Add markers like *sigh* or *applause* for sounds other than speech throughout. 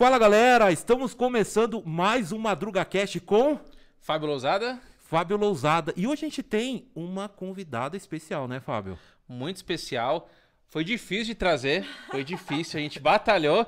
Fala galera, estamos começando mais um Madruga Cast com Fábio Lousada, Fábio Lousada. E hoje a gente tem uma convidada especial, né, Fábio? muito especial. Foi difícil de trazer, foi difícil, a gente *laughs* batalhou,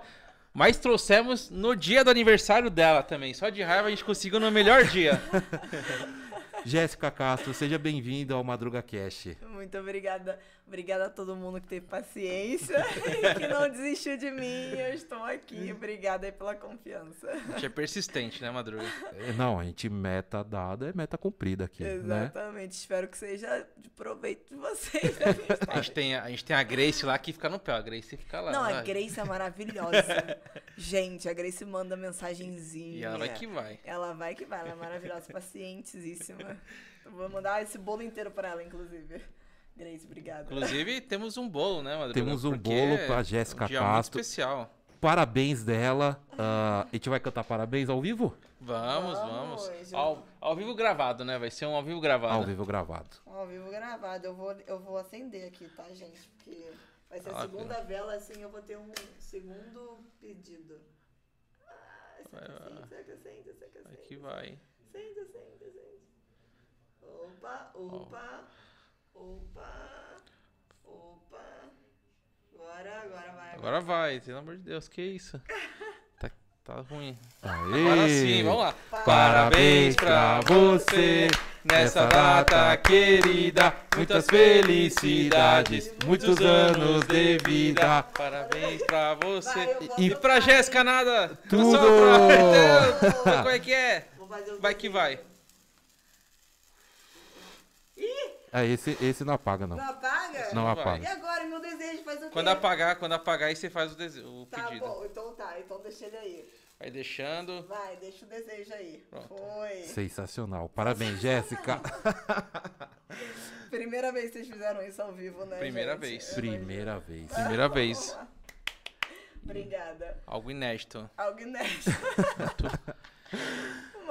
mas trouxemos no dia do aniversário dela também. Só de raiva a gente conseguiu no melhor dia. *laughs* Jéssica Castro, seja bem-vinda ao Madruga Cast. Muito obrigada. Obrigada a todo mundo que teve paciência *laughs* e que não desistiu de mim. Eu estou aqui. Obrigada aí pela confiança. A gente é persistente, né, Madruga? É, Não, a gente meta dada é meta cumprida aqui, né? Exatamente. Espero que seja de proveito de vocês. *laughs* A gente tem a, gente tem a Grace lá que fica no pé, a Grace fica lá. Não, lá. a Grace é maravilhosa. *laughs* Gente, a Grace manda mensagenzinha. E ela vai que vai. Ela vai que vai, ela é maravilhosa, pacientesíssima. Eu *laughs* vou mandar esse bolo inteiro pra ela, inclusive. Grace, obrigada. Inclusive, temos um bolo, né, Madruga? Temos um Porque bolo é pra Jéssica um dia Castro. muito especial. Parabéns dela. ah, a gente vai cantar parabéns ao vivo? Vamos, vamos. Vamos. Ao, ao vivo gravado, né? Vai ser um ao vivo gravado. Ao vivo gravado. Ao vivo gravado. Eu vou, eu vou acender aqui, tá, gente? Porque vai ser a Ah, segunda vela, assim eu vou ter um segundo pedido. Ah, Vai, Seca, vai. acende, seca, acende, seca, Vai acende. que vai. Opa, opa, opa, opa. Agora, agora vai. Agora vai, pelo amor de Deus, que isso? *laughs* Tá, tá ruim. Aê! Agora sim, vamos lá. Parabéns pra você nessa data querida. Muitas felicidades, muitos anos de vida. Parabéns pra você. Vou E pra. Jéssica nada. Tudo! Sopra. *laughs* Como é que é? Vou fazer o Vai que vai. Ih, Ah, esse, esse não apaga, não. não apaga? Não vai. apaga. E agora, meu desejo faz o quê? Quando apagar, quando apagar, aí você faz o, dese- o Tá pedido. bom, então tá, então deixa ele aí. Vai deixando. Vai, deixa o desejo aí. Pronto. Foi. Sensacional. Parabéns, Jéssica. *laughs* Primeira vez que vocês fizeram isso ao vivo, né? Primeira gente? vez. Primeira vez. Primeira vez. Obrigada. Algo inédito. Algo inédito. *laughs*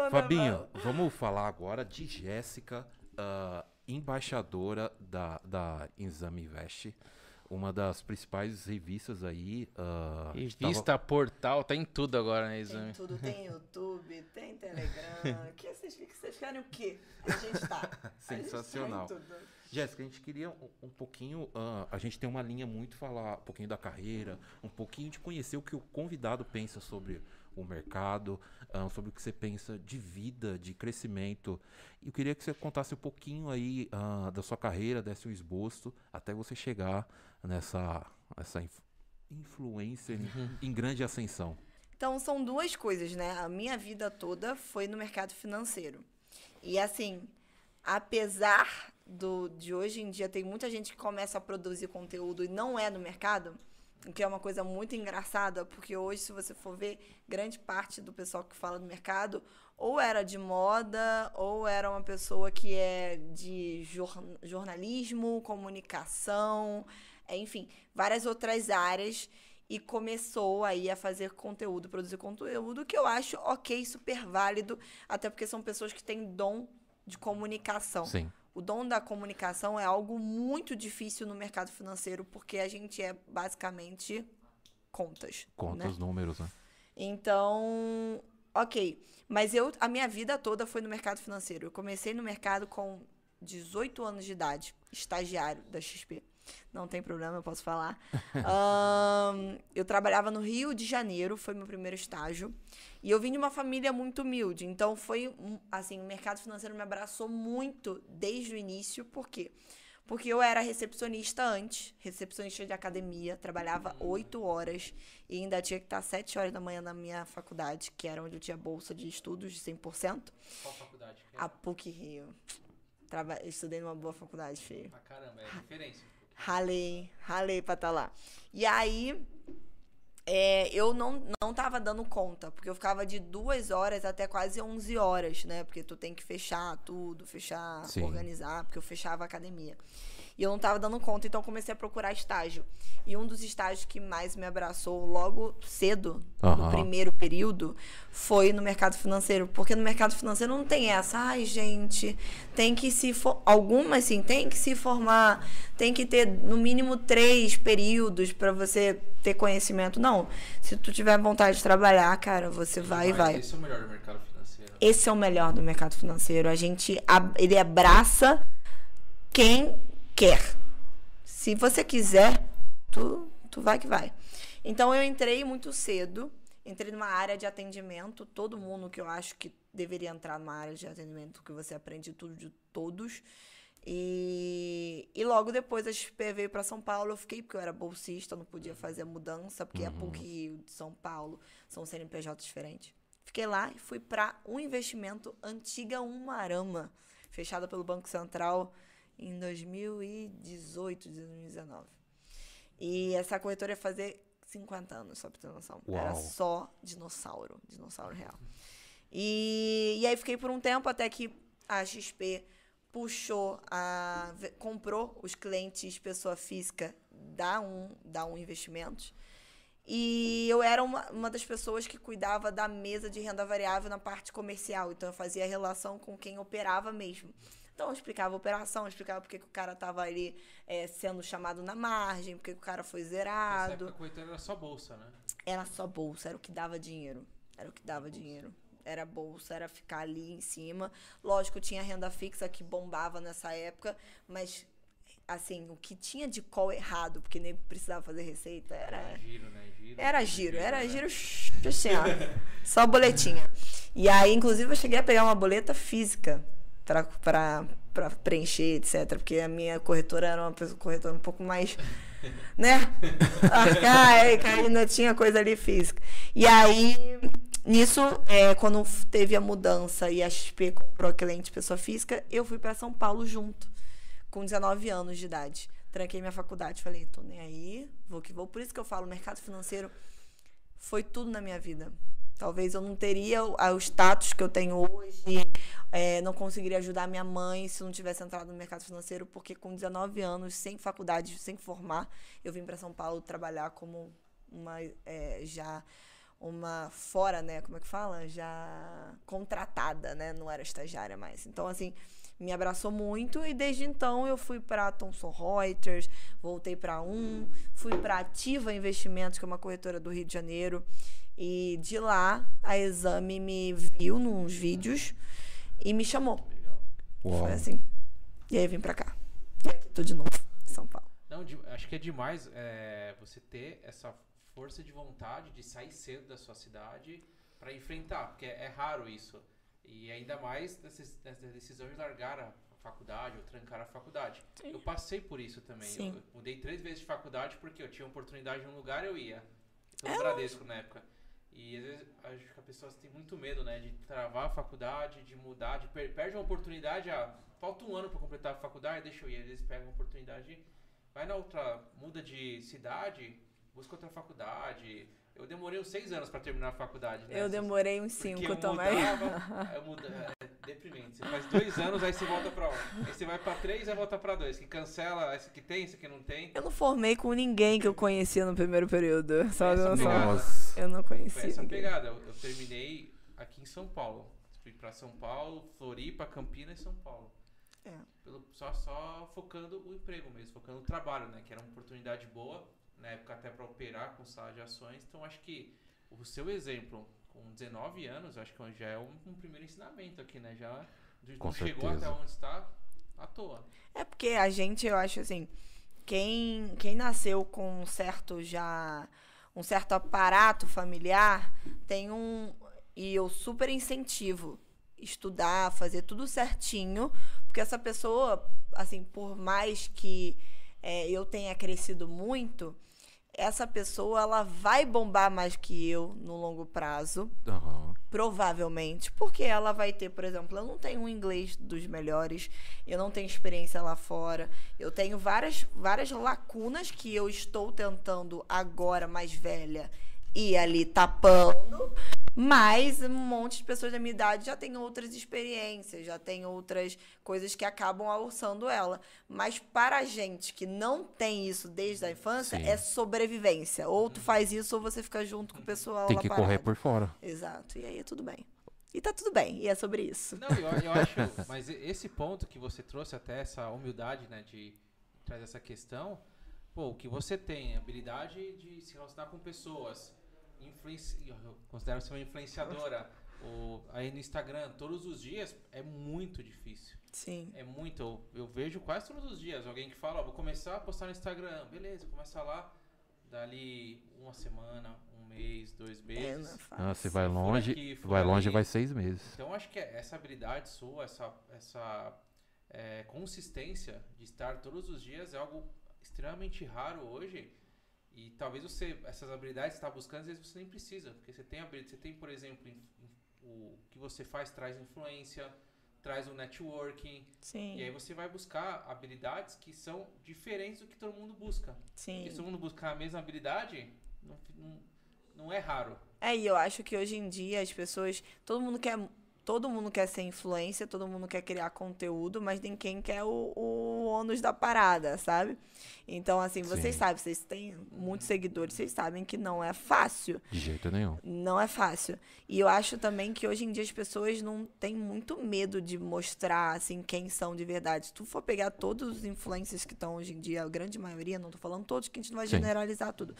Fabinho, vamos falar agora de Jéssica, ah, embaixadora da, da Exame Invest, uma das principais revistas aí. ah, Revista, portal, tá em tudo agora, né, Tem Exame? tudo, tem YouTube, tem Telegram. *laughs* que vocês, que vocês querem o quê? A gente tá. A gente Sensacional. tá em tudo. Jéssica, a gente queria um, um pouquinho. ah, a gente tem uma linha muito falar um pouquinho da carreira, um pouquinho de conhecer o que o convidado pensa sobre o mercado, ah, sobre o que você pensa de vida, de crescimento. E eu queria que você contasse um pouquinho aí ah, da sua carreira, desse um esboço, até você chegar nessa, nessa inf- influência em, em grande ascensão. Então, são duas coisas, né? A minha vida toda foi no mercado financeiro. E assim, apesar do, de hoje em dia tem muita gente que começa a produzir conteúdo e não é no mercado, o que é uma coisa muito engraçada, porque hoje, se você for ver, grande parte do pessoal que fala do mercado ou era de moda, ou era uma pessoa que é de jor- jornalismo, comunicação, é, enfim, várias outras áreas e começou aí a fazer conteúdo, produzir conteúdo, que eu acho ok, super válido, até porque são pessoas que têm dom de comunicação. Sim. O dom da comunicação é algo muito difícil no mercado financeiro, porque a gente é basicamente contas. Conta né? os números, né? Então, ok. Mas eu, a minha vida toda foi no mercado financeiro. Eu comecei no mercado com 18 anos de idade, estagiário da XP. Não tem problema, eu posso falar. *laughs* Ahn, eu trabalhava no Rio de Janeiro, foi meu primeiro estágio. E eu vim de uma família muito humilde. Então, foi, um- assim, o mercado financeiro me abraçou muito desde o início. Por quê? Porque eu era recepcionista antes, recepcionista de academia, trabalhava oito horas e ainda tinha que estar sete horas da manhã na minha faculdade, que era onde eu tinha bolsa de estudos de 100%, Qual faculdade? a PUC Rio. Traba estudei numa boa faculdade, feio. Ah, caramba, é referência. Ralei, ralei pra estar lá. E aí, é, eu não, não tava dando conta, porque eu ficava de duas horas até quase 11 horas, né? Porque tu tem que fechar tudo, fechar, Sim. organizar, porque eu fechava a academia. E eu não estava dando conta, então eu comecei a procurar estágio. E um dos estágios que mais me abraçou logo cedo, no primeiro período, foi no mercado financeiro. Porque no mercado financeiro não tem essa, ai, gente, tem que se. For... Algumas, sim, tem que se formar, tem que ter no mínimo três períodos para você ter conhecimento. Não. Se tu tiver vontade de trabalhar, cara, você vai e vai. Esse é o melhor do mercado financeiro. Esse é o melhor do mercado financeiro. A gente ele abraça quem quer. Se você quiser, tu, tu vai que vai. Então eu entrei muito cedo, entrei numa área de atendimento, todo mundo que eu acho que deveria entrar numa área de atendimento que você aprende tudo de todos. E, e logo depois a XP veio para São Paulo, eu fiquei porque eu era bolsista, não podia fazer a mudança, porque a PUC Rio de São Paulo são CNPJ diferentes. Fiquei lá e fui para um investimento antiga Umarama, fechada pelo Banco Central em 2018, 2019. E essa corretora ia fazer 50 anos, só pra ter noção. Era Uau. só dinossauro, dinossauro real. E, e aí fiquei por um tempo até que a XP puxou, a, comprou os clientes pessoa física da um, da um Investimentos. E eu era uma, uma das pessoas que cuidava da mesa de renda variável na parte comercial. Então eu fazia relação com quem operava mesmo. Então eu explicava a operação, eu explicava porque que o cara estava ali eh, sendo chamado na margem, porque que o cara foi Nessa zerado. época era só bolsa, né? Era só bolsa, era o que dava dinheiro. Era o que dava dinheiro. Era bolsa, era ficar ali em cima. Lógico, tinha renda fixa que bombava nessa época, mas assim, o que tinha de call errado, porque nem precisava fazer receita, era Giro, né? Giro. era giro, era né? giro assim, ó. *laughs* Só boletinha. E aí, inclusive, eu cheguei a pegar uma boleta física pra, pra, pra preencher, etc. Porque a minha corretora era uma pessoa corretora um pouco mais. Né? *laughs* Arcaica, ainda tinha coisa ali física. E aí, nisso, é, quando teve a mudança e a XP comprou cliente pessoa física, eu fui pra São Paulo junto, com 19 anos de idade. Tranquei minha faculdade, falei, tô nem aí, vou que vou. Por isso que eu falo, mercado financeiro foi tudo na minha vida. Talvez eu não teria o, status que eu tenho hoje, é, não conseguiria ajudar minha mãe se não tivesse entrado no mercado financeiro, porque com 19 anos, sem faculdade, sem formar, eu vim para São Paulo trabalhar como uma é, já uma fora, né? Como é que fala? Já contratada, né? Não era estagiária mais. Então, assim, me abraçou muito e desde então eu fui para Thomson Reuters, voltei para Um, fui para Ativa Investimentos, que é uma corretora do Rio de Janeiro, e de lá a Exame me viu nos vídeos e me chamou. Uau. Foi assim. E aí eu vim para cá. E aqui tô de novo, São Paulo. Não, acho que é demais é, você ter essa força de vontade de sair cedo da sua cidade para enfrentar, porque é, é raro isso. E ainda mais nessa, nessa decisão de largar a faculdade ou trancar a faculdade. Eu passei por isso também. Eu, Sim. eu mudei três vezes de faculdade porque eu tinha oportunidade em um lugar eu ia. É Pelo Bradesco na época. E às vezes acho que a pessoa tem muito medo, né? De travar a faculdade, de mudar, de per perde uma oportunidade. Ah, falta um ano para completar a faculdade, deixa eu ir. Às vezes pega uma oportunidade, vai na outra, muda de cidade, busca outra faculdade. Eu demorei uns seis anos para terminar a faculdade. né? Eu demorei uns cinco eu também. Mudava, *laughs* eu muda, é deprimente. Você faz dois anos, aí você volta pra um. Aí você vai pra três, aí volta pra dois. Que cancela, esse que tem, esse que não tem. Eu não formei com ninguém que eu conhecia no primeiro período. *laughs* Só Essa pegada. Eu não Foi conhecia. essa ninguém. pegada. Eu, eu terminei aqui em São Paulo. Fui pra São Paulo, Floripa, Campinas e São Paulo. É. Pelo- só, só focando o emprego mesmo, focando no trabalho, né? Que era uma oportunidade boa, na época até pra operar com sala de ações. Então acho que o seu exemplo, com 19 anos, acho que já é um, um primeiro ensinamento aqui, né? Já chegou certeza. até onde está à toa. É porque a gente, eu acho assim, quem, quem nasceu com um certo já um certo aparato familiar tem um e eu super incentivo estudar, fazer tudo certinho, porque essa pessoa, assim, por mais que é, eu tenha crescido muito, essa pessoa ela vai bombar mais que eu no longo prazo. Aham. Provavelmente, porque ela vai ter, por exemplo, eu não tenho um inglês dos melhores, eu não tenho experiência lá fora, eu tenho várias, várias lacunas que eu estou tentando agora, mais velha, ir ali tapando, Mas um monte de pessoas da minha idade já tem outras experiências, já tem outras coisas que acabam alçando ela. Mas para a gente que não tem isso desde a infância, Sim. é sobrevivência. Ou tu faz isso ou você fica junto com o pessoal Tem lá que parado. correr por fora. Exato. E aí é tudo bem. E tá tudo bem. E é sobre isso. Não, eu, eu acho, mas esse ponto que você trouxe até essa humildade, né, de trazer essa questão, pô, o que você tem, habilidade de se relacionar com pessoas, influenci... eu considero ser uma influenciadora, o, aí no Instagram, todos os dias, é muito difícil. Sim. É muito, eu, eu vejo quase todos os dias alguém que fala, ó, vou começar a postar no Instagram, beleza, começa lá, dali uma semana, um mês, dois É, meses. não é. Ah, você vai longe, aqui, vai longe vai seis meses. Então acho que essa habilidade sua, essa, essa é, consistência de estar todos os dias é algo extremamente raro hoje. E talvez você, essas habilidades que você está buscando, às vezes você nem precisa. Porque você tem habilidade, você tem, por exemplo, in- in- o que você faz traz influência, traz um networking. Sim. E aí você vai buscar habilidades que são diferentes do que todo mundo busca. Sim. E se todo mundo buscar a mesma habilidade, não, não, não é raro. É, e eu acho que hoje em dia as pessoas. Todo mundo quer. Todo mundo quer ser influência, todo mundo quer criar conteúdo, mas ninguém quer o, o ônus da parada, sabe? Então, assim, vocês Sim. sabem, vocês têm muitos seguidores, vocês sabem que não é fácil. De jeito nenhum. Não é fácil. E eu acho também que hoje em dia as pessoas não têm muito medo de mostrar, assim, quem são de verdade. Se tu for pegar todos os influencers que estão hoje em dia, a grande maioria, não tô falando todos, que a gente não vai Sim. generalizar tudo.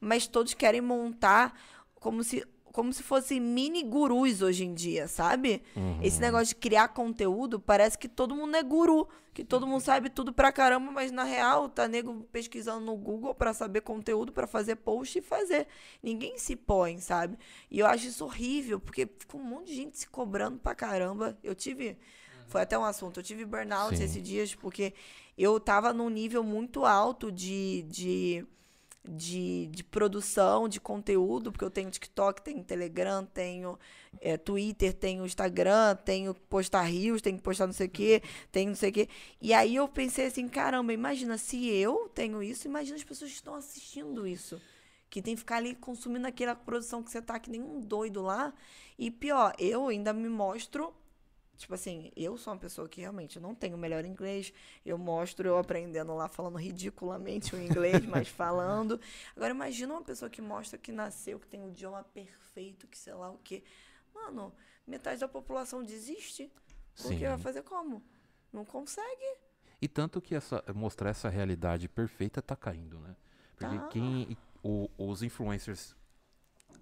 Mas todos querem montar como se, como se fossem mini gurus hoje em dia, sabe? Uhum. Esse negócio de criar conteúdo, parece que todo mundo é guru, que todo mundo sabe tudo pra caramba, mas na real tá nego pesquisando no Google pra saber conteúdo, pra fazer post e fazer. Ninguém se põe, sabe? E eu acho isso horrível, porque fica um monte de gente se cobrando pra caramba. Eu tive. Foi até um assunto. Eu tive burnout Sim. esses dias, porque eu tava num nível muito alto de. de de, de produção de conteúdo, porque eu tenho TikTok, tenho Telegram, tenho é, Twitter, tenho Instagram, tenho que postar rios, tenho que postar não sei o quê, tenho não sei o quê. E aí eu pensei assim, caramba, imagina, se eu tenho isso, imagina as pessoas que estão assistindo isso. Que tem que ficar ali consumindo aquela produção que você tá que nem um doido lá. E pior, eu ainda me mostro Tipo assim, eu sou uma pessoa que realmente não tenho o melhor inglês. Eu mostro eu aprendendo lá, falando ridiculamente o inglês, mas *laughs* falando. Agora, imagina uma pessoa que mostra que nasceu, que tem o idioma perfeito, que sei lá o quê. Mano, metade da população desiste. Porque Sim. vai fazer como? Não consegue. E tanto que essa, mostrar essa realidade perfeita tá caindo, né? Porque Tá. quem. o- os influencers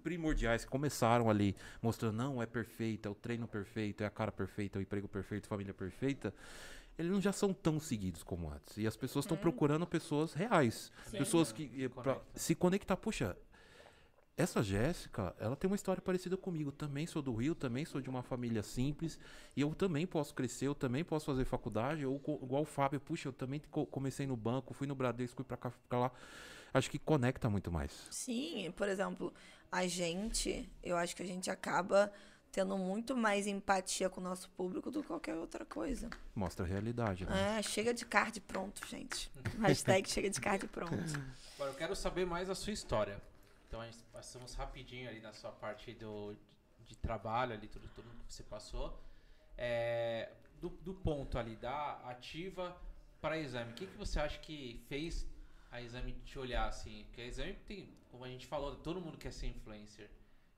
primordiais que começaram ali mostrando, não, é perfeito, é o treino perfeito, é a cara perfeita, é o emprego perfeito, família perfeita. Eles não já são tão seguidos como antes. E as pessoas estão procurando pessoas reais. Sim. Pessoas que. eh, pra se conectar. Puxa, essa Jéssica, ela tem uma história parecida comigo. Também sou do Rio, também sou de uma família simples. E eu também posso crescer, eu também posso fazer faculdade. Ou igual o Fábio, puxa, eu também co- comecei no banco, fui no Bradesco, fui pra cá, fui pra lá. Acho que conecta muito mais. Sim, por exemplo, a gente, eu acho que a gente acaba tendo muito mais empatia com o nosso público do que qualquer outra coisa. Mostra a realidade, né? É, chega de card pronto, gente. Hashtag chega de card pronto. Agora eu quero saber mais a sua história. Então a gente passamos rapidinho ali na sua parte do, de trabalho, ali, tudo, tudo que você passou. É, do, do ponto ali, da ativa para exame, o que, que você acha que fez a exame te olhar assim? Porque a exame tem, como a gente falou, todo mundo quer ser influencer.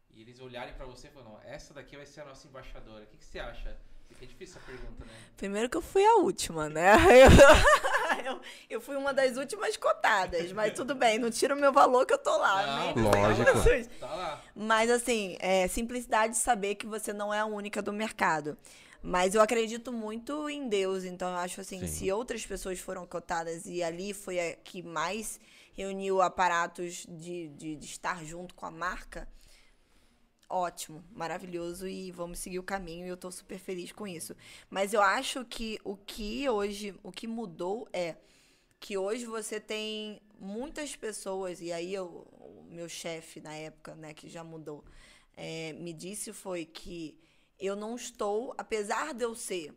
E eles olharem para você e falam, essa daqui vai ser a nossa embaixadora. O que, que você acha? Porque é difícil essa pergunta, né? Primeiro que eu fui a última, né? Eu, *laughs* eu, eu fui uma das últimas cotadas, mas tudo bem, não tira o meu valor que eu tô lá. Não, amém? Lógico. Tá lá. Mas assim, é simplicidade de saber que você não é a única do mercado. Mas eu acredito muito em Deus, então eu acho assim, Sim. se outras pessoas foram cotadas e ali foi a que mais reuniu aparatos de, de, de estar junto com a marca, ótimo, maravilhoso e vamos seguir o caminho e eu tô super feliz com isso. Mas eu acho que o que hoje, o que mudou é que hoje você tem muitas pessoas, e aí eu, o meu chefe na época, né, que já mudou, é, me disse foi que eu não estou, apesar de eu ser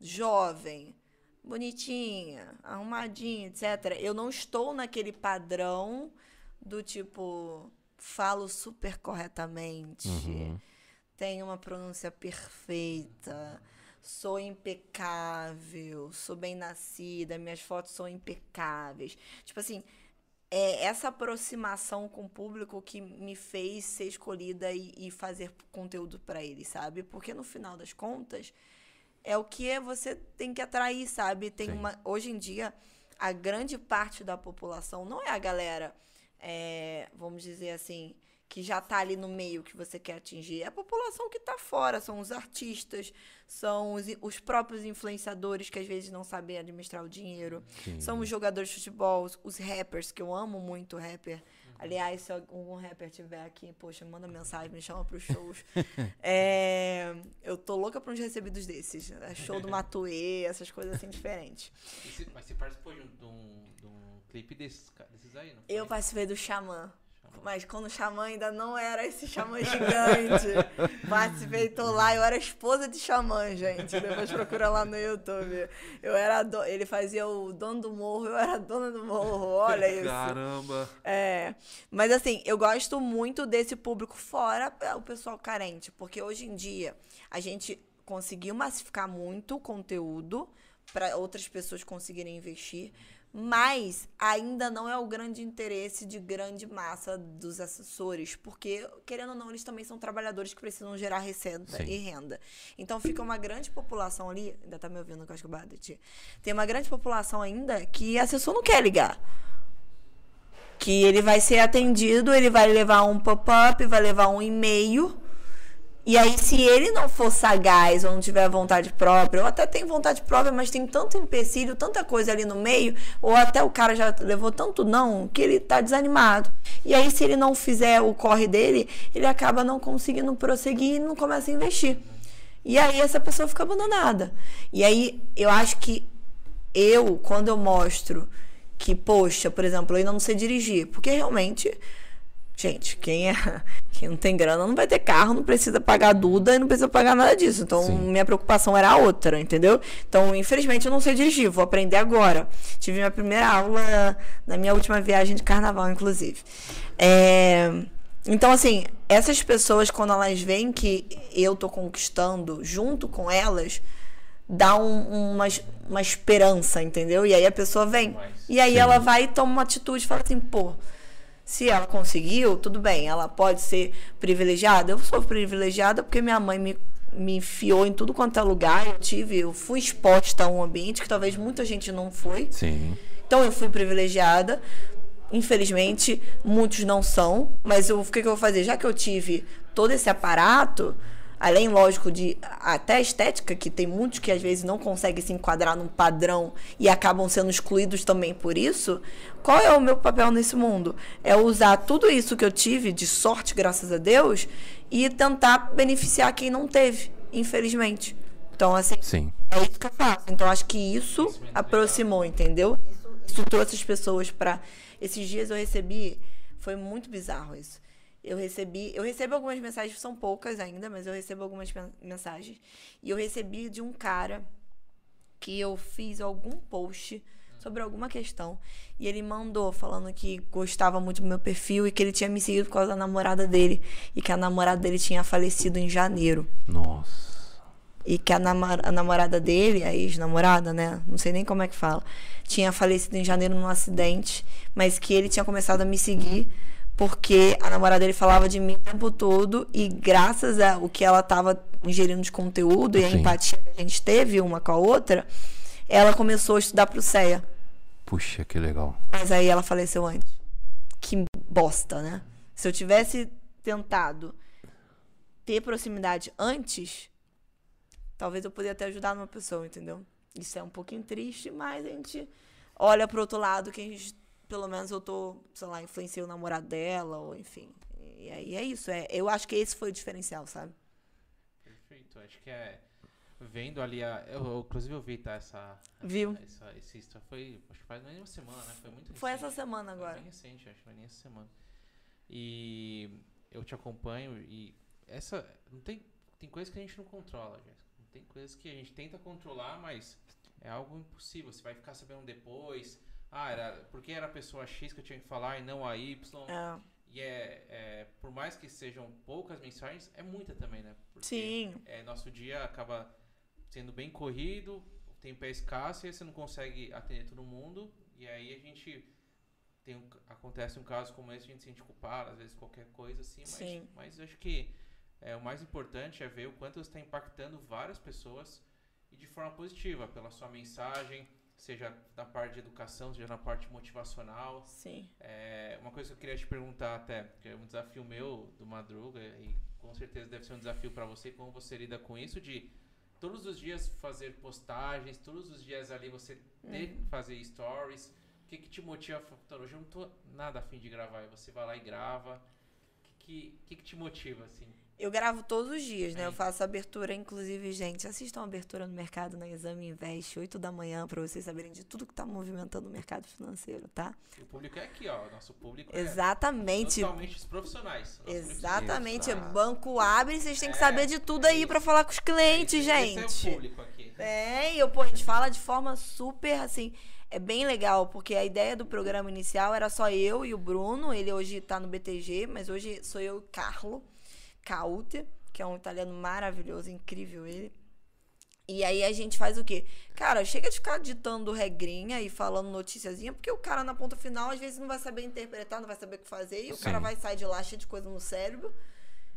jovem, bonitinha, arrumadinha, etc., eu não estou naquele padrão do tipo falo super corretamente, Uhum. tenho uma pronúncia perfeita, sou impecável, sou bem nascida, minhas fotos são impecáveis. Tipo assim, é essa aproximação com o público que me fez ser escolhida e, e fazer conteúdo pra eles, sabe? Porque no final das contas, é o que você tem que atrair, sabe? Tem Sim. uma, hoje em dia, a grande parte da população não é a galera, é, vamos dizer assim, que já tá ali no meio que você quer atingir. É a população que tá fora, são os artistas, são os, os próprios influenciadores que às vezes não sabem administrar o dinheiro. Sim. São os jogadores de futebol, os- os rappers, que eu amo muito rapper. Aliás, se algum rapper tiver aqui, poxa, manda mensagem, me chama pros shows. *laughs* É, eu tô louca pra uns recebidos desses. É Show do Matuê, essas coisas assim diferentes. Mas você participou de um, de um, de um clipe desses, desses aí, não? Eu foi? participei do Xamã. Mas quando o Xamã ainda não era esse Xamã gigante. *laughs* Participei, tô lá. Eu era esposa de Xamã, gente. Depois procura lá no YouTube. Eu era do... Ele fazia o dono do morro, eu era a dona do morro. Olha isso. Caramba. É, mas assim, eu gosto muito desse público fora o pessoal carente, porque hoje em dia a gente conseguiu massificar muito conteúdo para outras pessoas conseguirem investir, mas ainda não é o grande interesse de grande massa dos assessores, porque querendo ou não, eles também são trabalhadores que precisam gerar receita Sim. e renda. Então fica uma grande população ali, ainda tá me ouvindo, que eu bati. Tem uma grande população ainda que assessor não quer ligar que ele vai ser atendido, ele vai levar um pop-up, vai levar um e-mail. E aí, se ele não for sagaz ou não tiver vontade própria, ou até tem vontade própria, mas tem tanto empecilho, tanta coisa ali no meio, ou até o cara já levou tanto não, que ele tá desanimado. E aí, se ele não fizer o corre dele, ele acaba não conseguindo prosseguir e não começa a investir. E aí, essa pessoa fica abandonada. E aí, eu acho que eu, quando eu mostro que, poxa, por exemplo, eu ainda não sei dirigir, porque realmente, gente, quem é *laughs* quem não tem grana não vai ter carro, não precisa pagar Duda e não precisa pagar nada disso. Então, Sim. minha preocupação era outra, entendeu? Então, infelizmente, eu não sei dirigir, vou aprender agora. Tive minha primeira aula na minha última viagem de carnaval, inclusive. É, Então, assim, essas pessoas, quando elas veem que eu tô conquistando junto com elas, dá um- uma, uma esperança, entendeu? E aí a pessoa vem. E aí Sim. ela vai e toma uma atitude e fala assim, pô, se ela conseguiu, tudo bem, ela pode ser privilegiada. Eu sou privilegiada porque minha mãe me, me enfiou em tudo quanto é lugar. Eu tive, eu fui exposta a um ambiente que talvez muita gente não foi. Sim. Então eu fui privilegiada. Infelizmente, muitos não são. Mas eu- o que, que eu vou fazer? Já que eu tive todo esse aparato, além, lógico, de até a estética, que tem muitos que às vezes não conseguem se enquadrar num padrão e acabam sendo excluídos também por isso. Qual é o meu papel nesse mundo? É usar tudo isso que eu tive de sorte, graças a Deus, e tentar beneficiar quem não teve, infelizmente. Então, assim, Sim. é isso que eu faço. Então acho que isso aproximou, entendeu? Isso, isso trouxe as pessoas pra. Esses dias eu recebi. Foi muito bizarro isso. Eu recebi. Eu recebo algumas mensagens, são poucas ainda, mas eu recebo algumas men- mensagens. E eu recebi de um cara que eu fiz algum post sobre alguma questão. E ele mandou falando que gostava muito do meu perfil e que ele tinha me seguido por causa da namorada dele. E que a namorada dele tinha falecido em janeiro. Nossa. E que a, nama- a namorada dele, a ex-namorada, né? Não sei nem como é que fala. Tinha falecido em janeiro num acidente, mas que ele tinha começado a me seguir porque a namorada dele falava de mim o tempo todo e graças ao que ela tava ingerindo de conteúdo e a Sim. empatia que a gente teve uma com a outra, ela começou a estudar pro CEA. Puxa, que legal. Mas aí ela faleceu antes. Que bosta, né? Se eu tivesse tentado ter proximidade antes, talvez eu poderia ter ajudado uma pessoa, entendeu? Isso é um pouquinho triste, mas a gente olha pro outro lado que a gente, pelo menos eu tô, sei lá, influenciei o namorado dela, ou enfim. E aí é isso. É, eu acho que esse foi o diferencial, sabe? Perfeito. Acho que é. Vendo ali a. Eu, eu, inclusive eu vi, tá? Essa. Viu? Essa, esse Insta foi. Acho que faz nem uma semana, né? Foi muito Foi essa recente. semana Foi agora. bem recente, acho que foi nem essa semana. E eu te acompanho e essa não tem tem coisas que a gente não controla, Jéssica. Tem coisas que a gente tenta controlar, mas é algo impossível. Você vai ficar sabendo depois. Ah, era porque era a pessoa X que eu tinha que falar e não a Y. É. E é, é, por mais que sejam poucas mensagens, é muita também, né? Porque, Sim. É, nosso dia acaba sendo bem corrido, o tempo é escasso e você não consegue atender todo mundo. E aí a gente tem um, acontece um caso como esse, a gente se sente culpado, às vezes qualquer coisa assim, mas, Sim. mas eu acho que é, o mais importante é ver o quanto você está impactando várias pessoas e de forma positiva, pela sua mensagem, seja na parte de educação, seja na parte motivacional. Sim. É, uma coisa que eu queria te perguntar até, que é um desafio meu do Madruga, e com certeza deve ser um desafio para você, como você lida com isso, de todos os dias fazer postagens, todos os dias ali você ter que fazer stories. O que, que te motiva? Hoje eu não tô nada afim de gravar. E você vai lá e grava. O que, que, que, que te motiva, assim? Eu gravo todos os dias, né? É. Eu faço abertura, inclusive, gente, assistam a abertura no mercado na Exame Invest, 8 da manhã, para vocês saberem de tudo que tá movimentando o mercado financeiro, tá? O público é aqui, ó. Nosso público é Exatamente. totalmente os profissionais. Nossos Exatamente. Exato. Banco abre, vocês têm que É, saber de tudo é aí para falar com os clientes, gente. Esse é o público aqui. É, e eu, pô, a gente fala de forma super assim. É bem legal, porque a ideia do programa inicial era só eu e o Bruno. Ele hoje tá no BTG, mas hoje sou eu e o Carlo Caute, que é um italiano maravilhoso, incrível ele. E aí a gente faz o quê? Cara, chega de ficar ditando regrinha e falando noticiazinha, porque o cara na ponta final às vezes não vai saber interpretar, não vai saber o que fazer, e o Sim. cara vai sair de lá cheio de coisa no cérebro.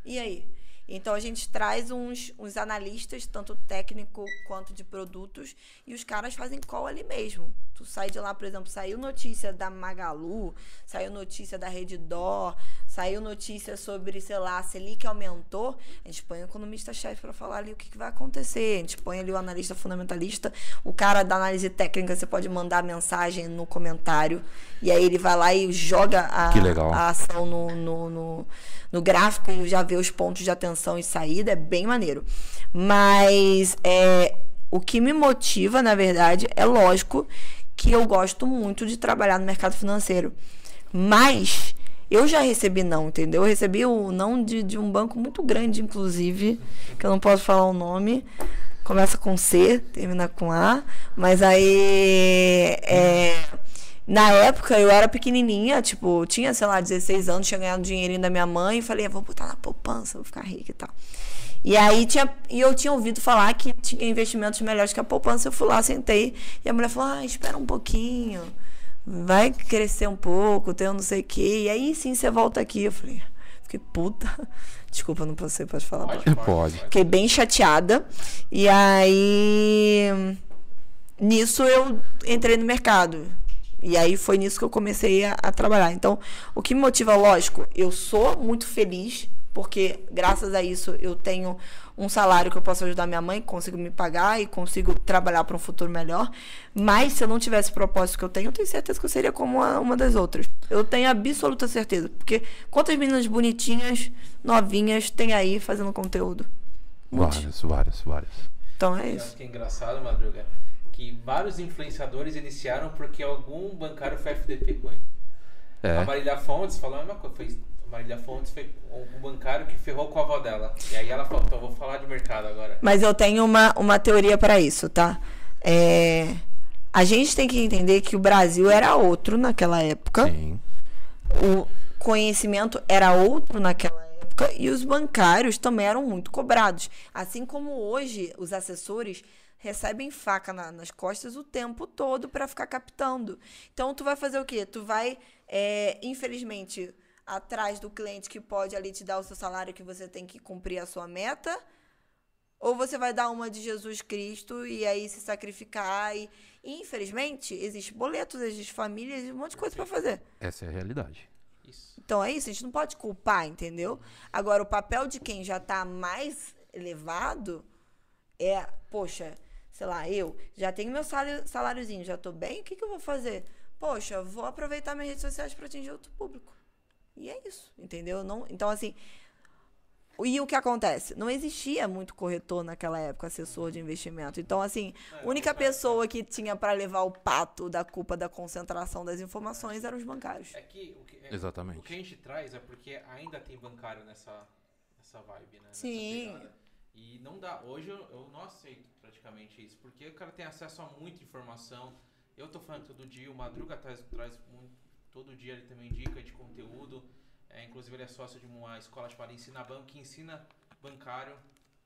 E aí? Então a gente traz uns, uns analistas, tanto técnico quanto de produtos, e os caras fazem call ali mesmo. Tu sai de lá, por exemplo, saiu notícia da Magalu, saiu notícia da Reddor, saiu notícia sobre, sei lá, a Selic aumentou, a gente põe o economista-chefe para falar ali o que, que vai acontecer. A gente põe ali o analista fundamentalista, o cara da análise técnica, você pode mandar mensagem no comentário, e aí ele vai lá e joga a, a ação no, no, no, no gráfico e já vê os pontos de atenção e saída, é bem maneiro. Mas é, o que me motiva, na verdade, é lógico que eu gosto muito de trabalhar no mercado financeiro. Mas eu já recebi não, entendeu? Eu recebi o não de, de um banco muito grande, inclusive, que eu não posso falar o nome. Começa com C, termina com A. Mas aí. É, na época eu era pequenininha, tipo, tinha, sei lá, 16 anos, tinha ganhado dinheirinho da minha mãe e falei, "Ah, vou botar na poupança, vou ficar rica e tal. E aí tinha, e eu tinha ouvido falar que tinha investimentos melhores que a poupança. Eu fui lá, sentei, e a mulher falou: ah, espera um pouquinho, vai crescer um pouco, tem um não sei o quê. E aí sim você volta aqui. Eu falei, fiquei puta. *laughs* Desculpa, não posso, pode falar. Pode, pode. pode. Pode. Fiquei bem chateada. E aí. Nisso eu entrei no mercado. E aí foi nisso que eu comecei a, a trabalhar. Então, o que me motiva, lógico, eu sou muito feliz, porque graças a isso eu tenho um salário que eu posso ajudar minha mãe, consigo me pagar e consigo trabalhar para um futuro melhor. Mas se eu não tivesse o propósito que eu tenho, eu tenho certeza que eu seria como uma, uma das outras. Eu tenho absoluta certeza. Porque quantas meninas bonitinhas, novinhas, tem aí fazendo conteúdo? Muitas. Vários, vários, vários. Então é Eu isso. acho que é engraçado, Madruga, que vários influenciadores iniciaram porque algum bancário foi FDP com ele. A É. Marília Fontes falou a mesma coisa. Foi, a Marília Fontes foi um bancário que ferrou com a avó dela. E aí ela falou, então, vou falar de mercado agora. Mas eu tenho uma, uma teoria para isso, tá? É, a gente tem que entender que o Brasil era outro naquela época. Sim. o conhecimento era outro naquela época e os bancários também eram muito cobrados. Assim como hoje os assessores recebem faca na- nas costas o tempo todo para ficar captando. Então tu vai fazer o quê? Tu vai, é, infelizmente, atrás do cliente que pode ali te dar o seu salário que você tem que cumprir a sua meta. Ou você vai dar uma de Jesus Cristo e aí se sacrificar e, e, infelizmente, existe boletos, existe família, existe um monte de coisa para fazer. Essa é a realidade. Isso. Então é isso, a gente não pode culpar, entendeu? Agora, o papel de quem já tá mais elevado é, poxa, sei lá, eu já tenho meu salário, saláriozinho, já tô bem, o que, que eu vou fazer? Poxa, vou aproveitar minhas redes sociais para atingir outro público. E é isso, entendeu? Não, então, assim. E o que acontece? Não existia muito corretor naquela época, assessor de investimento. Então, assim, a única pessoa que tinha para levar o pato da culpa da concentração das informações eram os bancários. É que o que, é- Exatamente. o que a gente traz é porque ainda tem bancário nessa, nessa vibe, né? Nessa Sim. pegada. E não dá. Hoje eu, eu não aceito praticamente isso, porque o cara tem acesso a muita informação. Eu tô falando todo dia, o Madruga traz, traz muito, todo dia ele também dica de conteúdo. É, inclusive ele é sócio de uma escola chamada Ensina Banco, que ensina bancário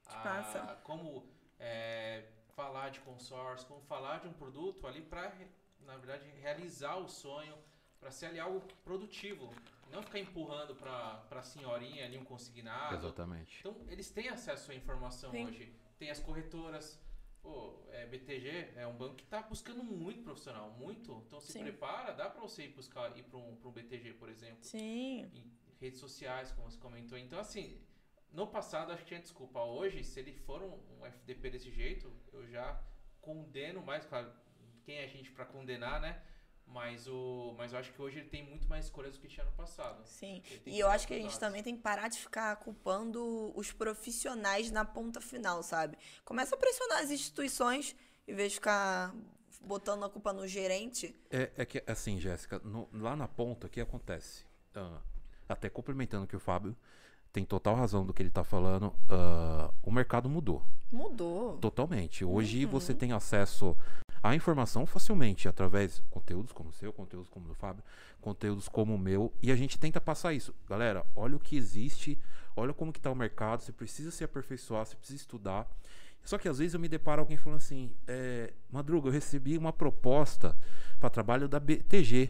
a massa. como é, falar de consórcio, como falar de um produto ali para, na verdade, realizar o sonho, para ser ali algo produtivo. Não ficar empurrando para a senhorinha ali um consignado. Exatamente. Então, eles têm acesso à informação Sim. hoje. Tem as corretoras. Pô, é, BTG é um banco que está buscando muito profissional, muito. Então, se Sim. prepara, dá para você ir buscar ir para um, pra um BTG, por exemplo Sim. em redes sociais, como você comentou. Então, assim, no passado acho que tinha desculpa. Hoje, se ele for um, um FDP desse jeito, eu já condeno mais, claro, quem é a gente para condenar, né? Mas, o, mas eu acho que hoje ele tem muito mais escolhas do que tinha no passado. Sim. E eu acho que a gente também tem que parar de ficar culpando os profissionais na ponta final, sabe? Começa a pressionar as instituições em vez de ficar botando a culpa no gerente. É, é que, assim, Jéssica, lá na ponta, o que acontece? Ah, até complementando que o Fábio tem total razão do que ele tá falando, ah, o mercado mudou. Mudou. Totalmente. Hoje Uhum. você tem acesso à informação facilmente através de conteúdos como o seu, conteúdos como o do Fábio, conteúdos como o meu, e a gente tenta passar isso. Galera, olha o que existe, olha como que tá o mercado, você precisa se aperfeiçoar, você precisa estudar. Só que às vezes eu me deparo alguém falando assim, é, Madruga, eu recebi uma proposta para trabalho da BTG.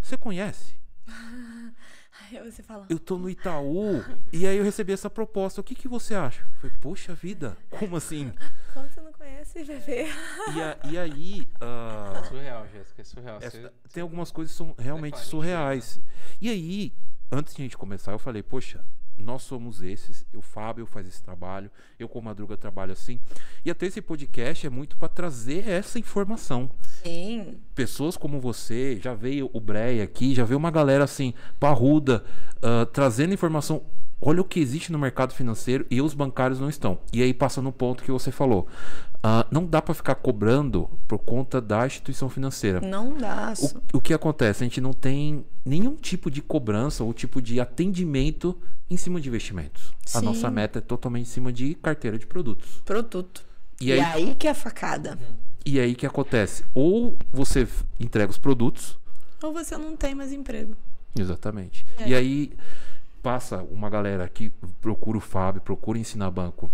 Você conhece? *laughs* *laughs* Aí você fala. Eu tô no Itaú e aí eu recebi essa proposta. O que que você acha? Eu falei, poxa vida, como assim? *laughs* Como você não conhece, bebê? E, a- e aí, ah, É surreal, Jéssica, é surreal. É, Você- tem algumas coisas que são realmente surreais. E aí, antes de a gente começar, eu falei, poxa, nós somos esses, o Fábio faz esse trabalho, eu com Madruga trabalho assim. E até esse podcast é muito para trazer essa informação. Sim. Pessoas como você, já veio o Breia aqui, já veio uma galera assim, parruda, ah, trazendo informação. Olha o que existe no mercado financeiro e os bancários não estão. E aí passa no ponto que você falou. Ah, não dá para ficar cobrando por conta da instituição financeira. Não dá. O, o que acontece? A gente não tem nenhum tipo de cobrança ou tipo de atendimento em cima de investimentos. A Sim. nossa meta é totalmente em cima de carteira de produtos. Produto. E E, aí, aí que é a facada. e aí que acontece? Ou você entrega os produtos, Ou você não tem mais emprego. exatamente. É. E aí passa uma galera que procura o Fábio, procura ensinar banco.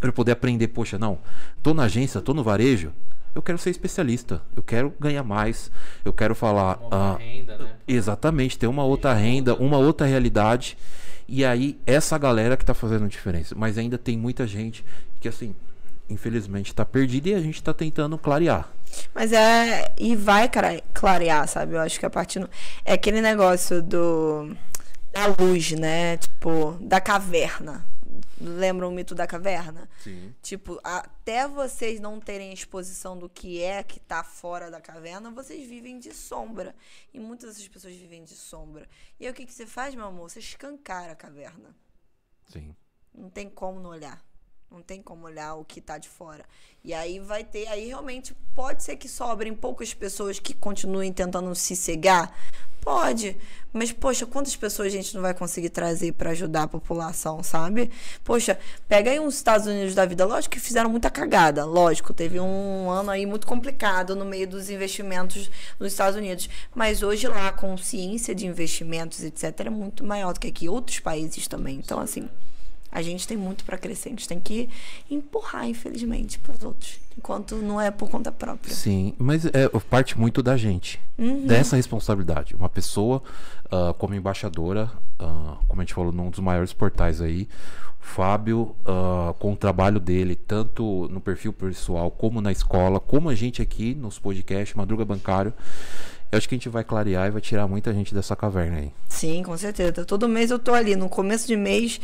Pra poder aprender, poxa, não, tô na agência, tô no varejo, eu quero ser especialista, eu quero ganhar mais, eu quero falar. Uma ah, renda, né? Exatamente, ter uma outra renda, uma outra realidade. E aí, essa galera que tá fazendo diferença. Mas ainda tem muita gente que, assim, infelizmente tá perdida e a gente tá tentando clarear. Mas é. E vai cara, clarear, sabe? Eu acho que a partir. do- É aquele negócio do. Da luz, né? Tipo, da caverna. Lembra o mito da caverna? Sim. Tipo, até vocês não terem exposição do que é que tá fora da caverna, vocês vivem de sombra. E muitas dessas pessoas vivem de sombra. E aí o que, que você faz, meu amor? Você escancara a caverna. Sim. Não tem como não olhar. Não tem como olhar o que tá de fora. E aí vai ter, aí realmente pode ser que sobrem poucas pessoas que continuem tentando se cegar. Pode, mas poxa, quantas pessoas a gente não vai conseguir trazer para ajudar a população, sabe? Poxa, pega aí uns Estados Unidos da vida, lógico que fizeram muita cagada, lógico, teve um ano aí muito complicado no meio dos investimentos nos Estados Unidos, mas hoje lá a consciência de investimentos, etc, é muito maior do que aqui, outros países também. Então assim, a gente tem muito para crescer, a gente tem que empurrar, infelizmente, para os outros, enquanto não é por conta própria. Sim, mas é, parte muito da gente. Uhum. Dessa responsabilidade. Uma pessoa ah, como embaixadora, ah, como a gente falou, num dos maiores portais aí, Fábio, ah, com o trabalho dele, tanto no perfil pessoal, como na escola, como a gente aqui nos podcasts, Madruga Bancário, eu acho que a gente vai clarear e vai tirar muita gente dessa caverna aí. Sim, com certeza. Todo mês eu tô ali, no começo de mês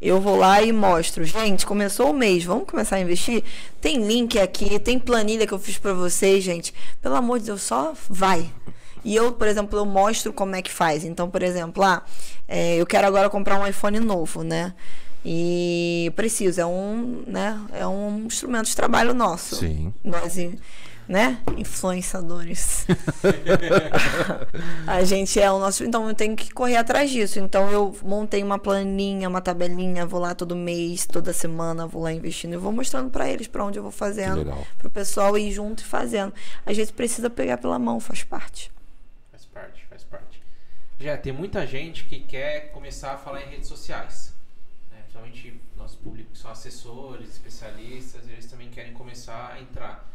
eu vou lá e mostro. Gente, começou o mês, vamos começar a investir? Tem link aqui, tem planilha que eu fiz pra vocês, gente. Pelo amor de Deus, só vai. E eu, por exemplo, eu mostro como é que faz. Então, por exemplo, lá, é, eu quero agora comprar um iPhone novo, né? E preciso, é um, né, é um instrumento de trabalho nosso. Sim. Nós, né, influenciadores. *laughs* a gente é o nosso. Então eu tenho que correr atrás disso. Então eu montei uma planinha, uma tabelinha, vou lá todo mês, toda semana, vou lá investindo e vou mostrando pra eles pra onde eu vou fazendo, legal. pro pessoal ir junto e fazendo. Às vezes precisa pegar pela mão, faz parte. Faz parte, faz parte. Já tem muita gente que quer começar a falar em redes sociais. Né? Principalmente nosso público que são assessores, especialistas, eles também querem começar a entrar.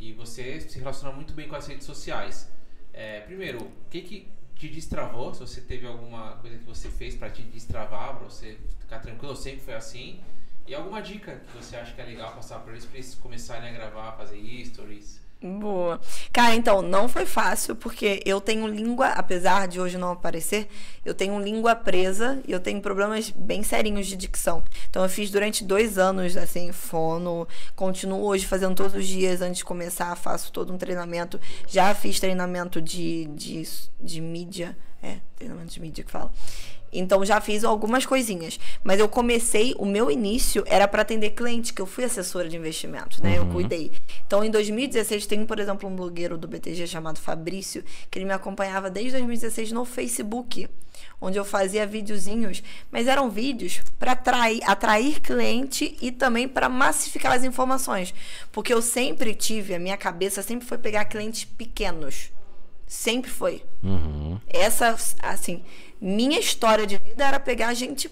E você se relaciona muito bem com as redes sociais. É, primeiro, o que, que te destravou? Se você teve alguma coisa que você fez para te destravar, para você ficar tranquilo, sempre foi assim. E alguma dica que você acha que é legal passar para eles, para eles começarem a gravar, fazer stories? Boa. Cara, então, não foi fácil, porque eu tenho língua, apesar de hoje não aparecer, eu tenho língua presa e eu tenho problemas bem serinhos de dicção. Então, eu fiz durante dois anos, assim, fono, continuo hoje fazendo todos os dias antes de começar, faço todo um treinamento. Já fiz treinamento de, de, de mídia, é, treinamento de mídia que fala. Então já fiz algumas coisinhas, mas eu comecei, o meu início era para atender cliente, que eu fui assessora de investimentos, né? Uhum. Eu cuidei. Então em 2016 tem, por exemplo, um blogueiro do BTG chamado Fabrício, que ele me acompanhava desde 2016 no Facebook, onde eu fazia videozinhos, mas eram vídeos para atrair, atrair cliente e também para massificar as informações, porque eu sempre tive, a minha cabeça sempre foi pegar clientes pequenos. Sempre foi. Uhum. Essa, assim, minha história de vida era pegar gente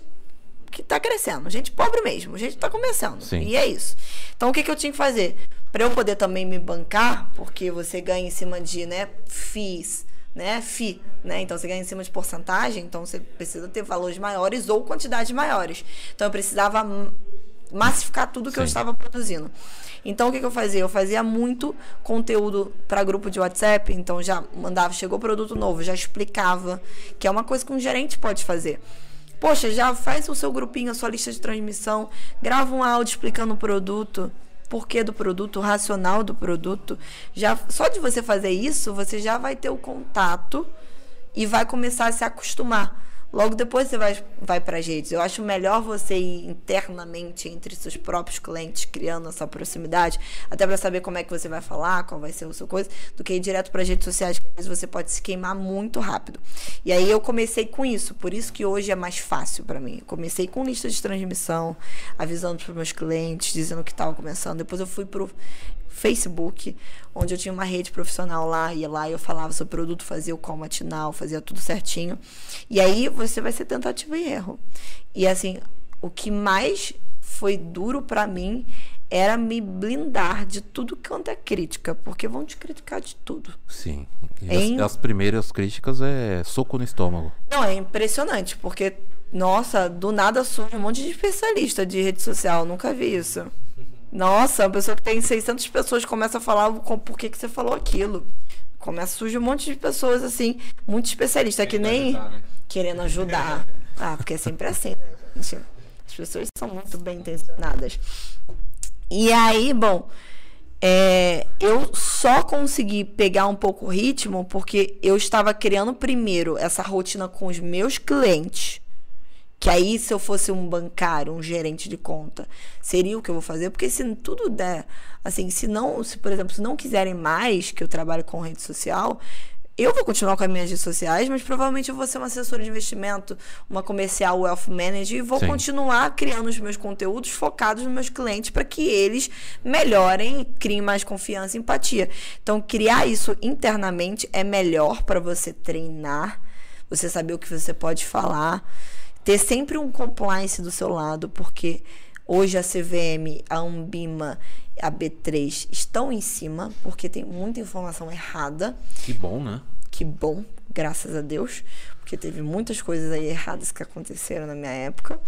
que tá crescendo, gente pobre mesmo, gente que tá começando. Sim. E é isso. Então o que, que eu tinha que fazer? Para eu poder também me bancar, porque você ganha em cima de, né, FIIs, né, FI, né? Então você ganha em cima de porcentagem, então você precisa ter valores maiores ou quantidades maiores. Então eu precisava massificar tudo que Sim. eu estava produzindo. Então o que, que eu fazia? Eu fazia muito conteúdo para grupo de WhatsApp, então já mandava, chegou produto novo, já explicava, que é uma coisa que um gerente pode fazer. Poxa, já faz o seu grupinho, a sua lista de transmissão, grava um áudio explicando o produto, porquê do produto, o racional do produto. Já só de você fazer isso, você já vai ter o contato e vai começar a se acostumar. Logo depois você vai, vai para as redes. Eu acho melhor você ir internamente entre seus próprios clientes, criando essa proximidade, até para saber como é que você vai falar, qual vai ser o seu coisa, do que ir direto para as redes sociais, que às vezes você pode se queimar muito rápido. E aí eu comecei com isso, por isso que hoje é mais fácil para mim. Eu comecei com lista de transmissão, avisando para meus clientes, dizendo que estava começando. Depois eu fui pro Facebook, onde eu tinha uma rede profissional lá, ia lá eu falava sobre produto, fazia o call matinal, fazia tudo certinho. E aí você vai ser tentativa e erro. E assim, o que mais foi duro para mim era me blindar de tudo quanto é crítica, porque vão te criticar de tudo. Sim. As, as, primeiras críticas é soco no estômago. Não, é impressionante, porque, nossa, do nada surge um monte de especialista de rede social, nunca vi isso. Nossa, a pessoa que tem 600 pessoas começa a falar por que, que você falou aquilo. Começa a surgir um monte de pessoas, assim, muito especialistas, que nem ajudar, né? querendo ajudar. *laughs* ah, porque é sempre assim, né, gente? As pessoas são muito bem intencionadas. E aí, bom, é, eu só consegui pegar um pouco o ritmo porque eu estava criando primeiro essa rotina com os meus clientes que aí, se eu fosse um bancário, um gerente de conta, seria o que eu vou fazer? Porque se tudo der, assim, se não, se, por exemplo, se não quiserem mais que eu trabalhe com rede social, eu vou continuar com as minhas redes sociais, mas provavelmente eu vou ser uma assessora de investimento, uma comercial wealth manager e vou Sim. continuar criando os meus conteúdos focados nos meus clientes para que eles melhorem, criem mais confiança e empatia. Então, criar isso internamente é melhor para você treinar, você saber o que você pode falar ter sempre um compliance do seu lado, porque hoje a CVM, a Umbima, a B3 estão em cima, porque tem muita informação errada. Que bom, né? Que bom, graças a Deus, porque teve muitas coisas aí erradas que aconteceram na minha época.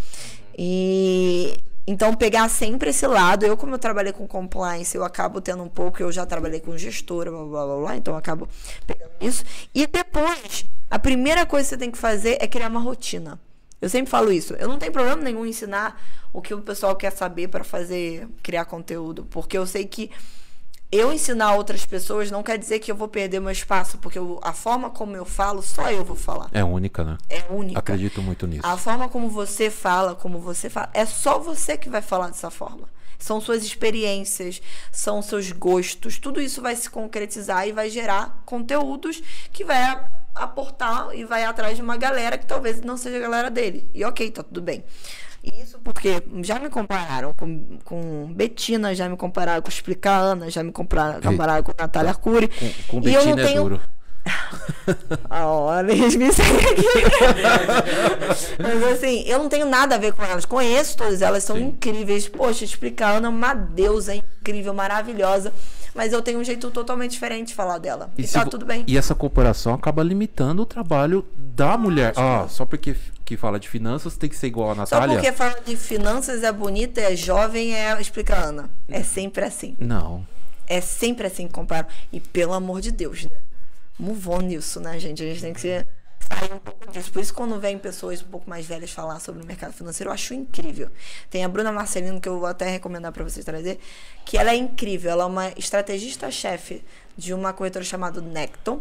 E então, pegar sempre esse lado. Eu, como eu trabalhei com compliance, eu acabo tendo um pouco. Eu já trabalhei com gestora, blá, blá, blá, blá então eu acabo pegando isso. E depois, a primeira coisa que você tem que fazer é criar uma rotina. Eu sempre falo isso. Eu não tenho problema nenhum em ensinar o que o pessoal quer saber para fazer, criar conteúdo. Porque eu sei que eu ensinar outras pessoas não quer dizer que eu vou perder meu espaço, porque eu, a forma como eu falo, só eu vou falar. É única, né? É única. Acredito muito nisso. A forma como você fala, como você fala, é só você que vai falar dessa forma. São suas experiências, são seus gostos, tudo isso vai se concretizar e vai gerar conteúdos que vai aportar e vai atrás de uma galera que talvez não seja a galera dele. E ok, tá tudo bem. Isso porque já me compararam com, com Betina, já me compararam com Explicar Ana, já me compararam, compararam com Natália Cury. Com, com e Betina eu não é tenho, é duro. *laughs* Olha, eles me seguem aqui. *laughs* Mas assim, eu não tenho nada a ver com elas. Conheço todas elas, são Sim. incríveis. Poxa, explicar, Ana é uma deusa incrível, maravilhosa. Mas eu tenho um jeito totalmente diferente de falar dela. E, se tá tudo bem. E essa cooperação acaba limitando o trabalho da mulher. Ah, só porque que fala de finanças tem que ser igual a Só Natália? porque fala de finanças, é bonita, é jovem, é explica Ana. É sempre assim. Não. É sempre assim que comparam. E pelo amor de Deus, né? Move on nisso, né, gente? A gente tem que ser, sair um pouco disso. Por isso, quando vem pessoas um pouco mais velhas falar sobre o mercado financeiro, eu acho incrível. Tem a Bruna Marcelino, que eu vou até recomendar para vocês trazer, que ela é incrível. Ela é uma estrategista-chefe de uma corretora chamada Necton.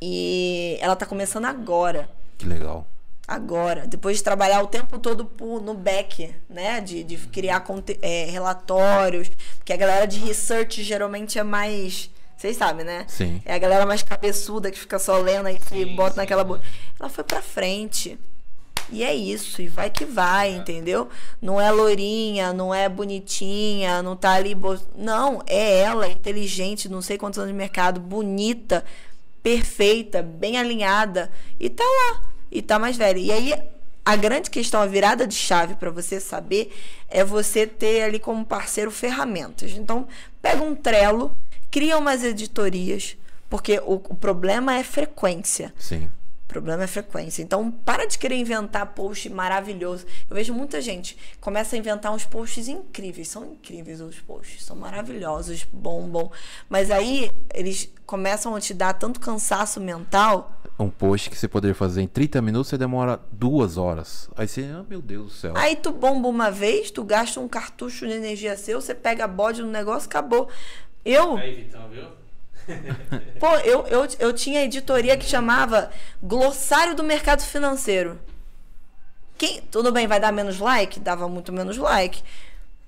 E ela tá começando agora Que legal. agora, depois de trabalhar o tempo todo por- no back, né, de, de criar é, relatórios, porque a galera de research geralmente é mais, vocês sabem, né? Sim. É a galera mais cabeçuda que fica só lendo e se bota sim, naquela bolha. Ela foi pra frente. E é isso, e vai que vai, entendeu? Não é loirinha, não é bonitinha, não tá ali. bo- Não, é ela, inteligente, não sei quantos anos de mercado, bonita, perfeita, bem alinhada, e tá lá, e tá mais velha. E aí, a grande questão, a virada de chave para você saber, é você ter ali como parceiro ferramentas. Então, pega um trelo, cria umas editorias, porque o, o problema é frequência. Sim. O problema é frequência. Então, para de querer inventar post maravilhoso. Eu vejo muita gente começa a inventar uns posts incríveis. São incríveis os posts, são maravilhosos, bombam. Mas aí eles começam a te dar tanto cansaço mental. Um post que você poderia fazer em 30 minutos, você demora duas horas. Aí você, ah, meu Deus do céu. Aí tu bomba uma vez, tu gasta um cartucho de energia seu, você pega bode no negócio, acabou. Eu, Aí, Vitão, viu? *laughs* Pô, eu, eu, eu tinha editoria que chamava Glossário do Mercado Financeiro. Quem, tudo bem, vai dar menos like? Dava muito menos like.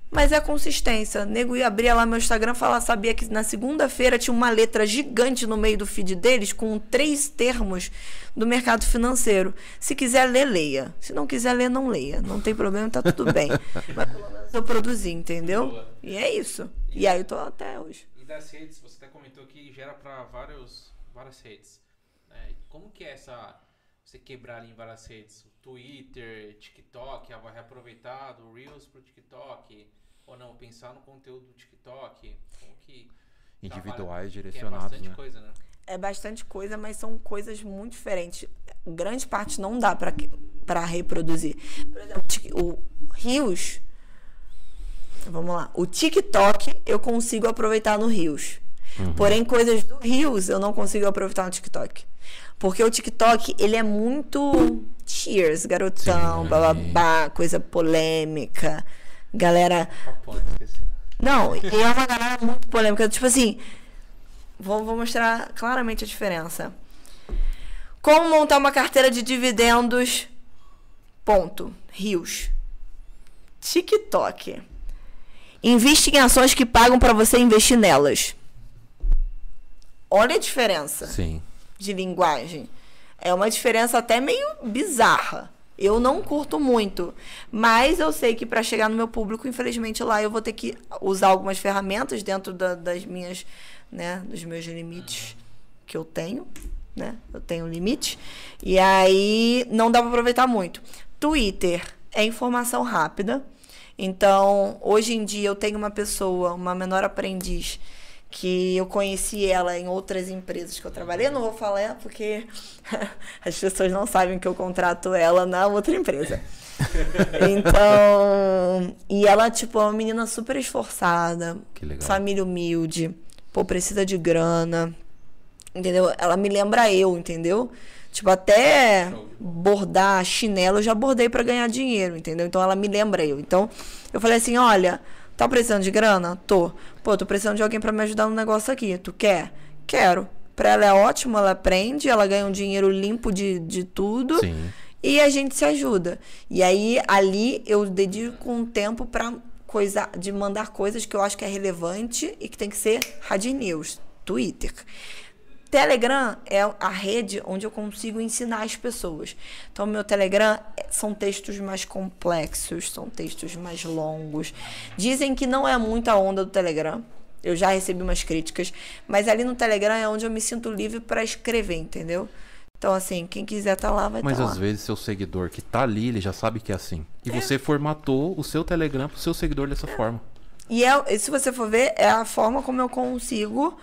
Mas é a consistência. Nego ia abrir lá meu Instagram e falar, sabia que na segunda-feira tinha uma letra gigante no meio do feed deles com três termos do mercado financeiro. Se quiser ler, leia. Se não quiser ler, não leia. Não tem problema, tá tudo bem. *laughs* Mas pelo menos eu produzi, entendeu? Boa. E é isso. E aí eu tô até hoje. E das redes, você até comentou que gera para várias redes. né? Como que é essa. Você quebrar ali em várias redes? O Twitter, TikTok, ah, vai reaproveitar do Reels pro TikTok? Ou não? Pensar no conteúdo do TikTok? Como que. Individuais, é direcionados, bastante né? coisa, né? É bastante coisa, mas são coisas muito diferentes. Grande parte não dá pra para reproduzir. Por exemplo, o Rios. Vamos lá. O TikTok eu consigo aproveitar no Rios. Porém, coisas do Rios eu não consigo aproveitar no TikTok. Porque o TikTok, ele é muito cheers, garotão, Sim. bababá, coisa polêmica. Galera não, e é uma galera muito polêmica. Tipo assim, vou, vou mostrar claramente a diferença. Como montar uma carteira de dividendos? Ponto. Rios. TikTok. Investe em ações que pagam para você investir nelas. Olha a diferença Sim. De linguagem. É uma diferença até meio bizarra. Eu não curto muito, mas eu sei que para chegar no meu público, infelizmente lá eu vou ter que usar algumas ferramentas dentro da- das minhas, né, dos meus limites que eu tenho, né? Eu tenho limite. E aí não dá para aproveitar muito. Twitter é informação rápida. Então, hoje em dia eu tenho uma pessoa, uma menor aprendiz, que eu conheci ela em outras empresas que eu trabalhei. Eu não vou falar porque *laughs* as pessoas não sabem que eu contrato ela na outra empresa. *laughs* Então, e ela, tipo, é uma menina super esforçada, Que legal. família humilde, pô, precisa de grana, entendeu? Ela me lembra eu, entendeu? Tipo, até bordar chinelo eu já bordei pra ganhar dinheiro, entendeu? Então ela me lembra eu. Então eu falei assim: olha, tá precisando de grana? Tô. Pô, tô precisando de alguém pra me ajudar no negócio aqui. Tu quer? Quero. Pra ela é ótimo, ela aprende, ela ganha um dinheiro limpo de, de tudo Sim. e a gente se ajuda. E aí ali eu dedico um tempo para coisa de mandar coisas que eu acho que é relevante e que tem que ser hard news, Twitter. Telegram é a rede onde eu consigo ensinar as pessoas. Então, meu Telegram é- são textos mais complexos, são textos mais longos. Dizem que não é muita onda do Telegram, Eu já recebi umas críticas, mas ali no Telegram é onde eu me sinto livre para escrever, entendeu? Então, assim, quem quiser tá lá, vai Mas tá às lá. vezes seu seguidor que tá ali, ele já sabe que é assim. E você formatou o seu Telegram pro seu seguidor dessa forma. E é, se você for ver, é a forma como eu consigo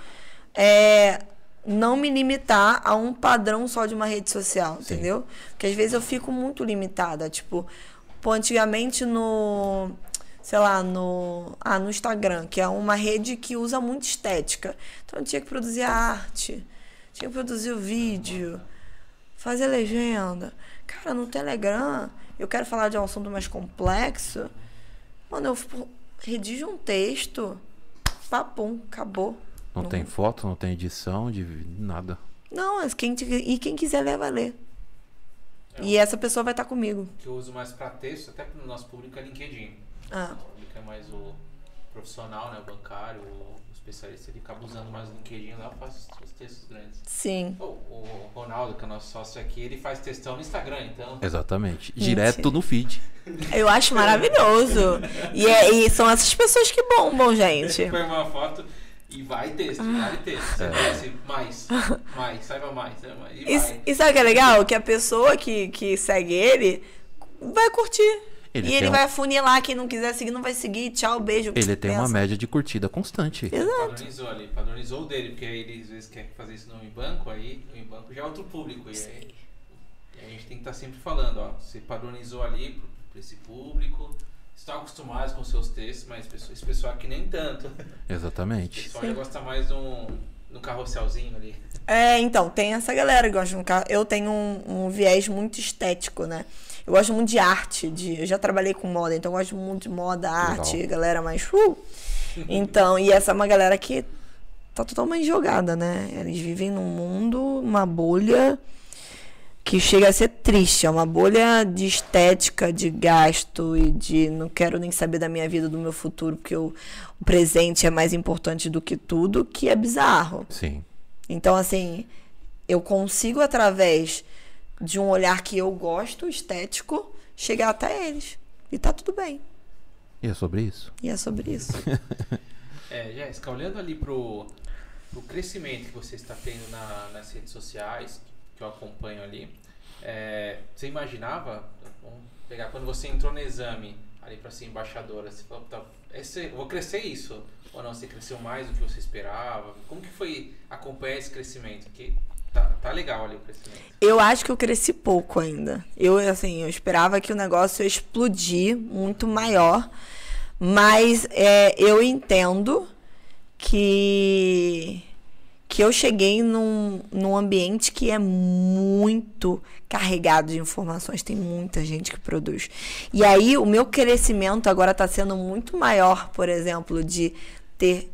é, não me limitar a um padrão só de uma rede social, Sim. entendeu? Porque às vezes eu fico muito limitada. Tipo, pô, antigamente no. Sei lá, no. Ah, no Instagram, que é uma rede que usa muito estética. Então eu tinha que produzir a arte, tinha que produzir o vídeo, fazer legenda. Cara, no Telegram, eu quero falar de um assunto mais complexo. Mano, eu pô, redijo um texto, papum, acabou. Não Não- tem foto, não tem edição, de nada. Não, mas quem, te- e quem quiser ler, vai ler. E essa pessoa vai estar comigo. que eu uso mais pra texto, até pro nosso público é LinkedIn. Ah, Nosso público é mais o profissional, né? O bancário, o especialista, ele acaba usando mais o LinkedIn lá, faço os textos grandes. sim. O, o Ronaldo, que é nosso sócio aqui, ele faz textão no Instagram, então. Exatamente. Mentira. Direto no feed. Eu acho maravilhoso. E, é- e são essas pessoas que bombam, gente. Põe uma foto e vai texto, vai texto. Você desce mais, mais, saiba mais, saiba mais. E E, vai. e sabe o que é legal? Que a pessoa que, que segue ele vai curtir. Ele e ele um- vai afunilar. Quem não quiser seguir, não vai seguir. Tchau, beijo. Ele tem uma Pensa. média de curtida constante. Padronizou ali, padronizou o dele, porque aí ele às vezes quer fazer isso no banco, aí no banco já é outro público. E aí, e aí a gente tem que estar sempre falando, ó, você padronizou ali para esse público, estão acostumados com seus textos, mas esse pessoal aqui nem tanto. O Exatamente. pessoal já gosta mais de um, de um carrosselzinho ali. É, então, tem essa galera que gosta de um carro. Eu tenho um, um viés muito estético, né? Eu gosto muito de arte, de, eu já trabalhei com moda, então eu gosto muito de moda, arte, galera mais. Uh! Então, e essa é uma galera que tá totalmente jogada, né? Eles vivem num mundo, uma bolha que chega a ser triste. É uma bolha de estética, de gasto e de não quero nem saber da minha vida, do meu futuro, porque o, o presente é mais importante do que tudo, que é bizarro. Sim. Então, assim, eu consigo, através de um olhar que eu gosto, estético, chegar até eles. E tá tudo bem. E é sobre isso. E é sobre isso. *laughs* É, Jéssica, olhando ali pro, pro crescimento que você está tendo na- nas redes sociais, que eu acompanho ali, é, você imaginava, vamos pegar quando você entrou no exame ali para ser embaixadora, você falou, tá, esse, vou crescer isso, ou não, você cresceu mais do que você esperava? Como que foi acompanhar esse crescimento? Que tá, tá legal ali o crescimento. Eu acho que eu cresci pouco ainda. Eu, assim, eu esperava que o negócio explodir muito maior. Mas é, eu entendo que, que eu cheguei num, num ambiente que é muito carregado de informações. Tem muita gente que produz. E aí, o meu crescimento agora está sendo muito maior, por exemplo, de ter,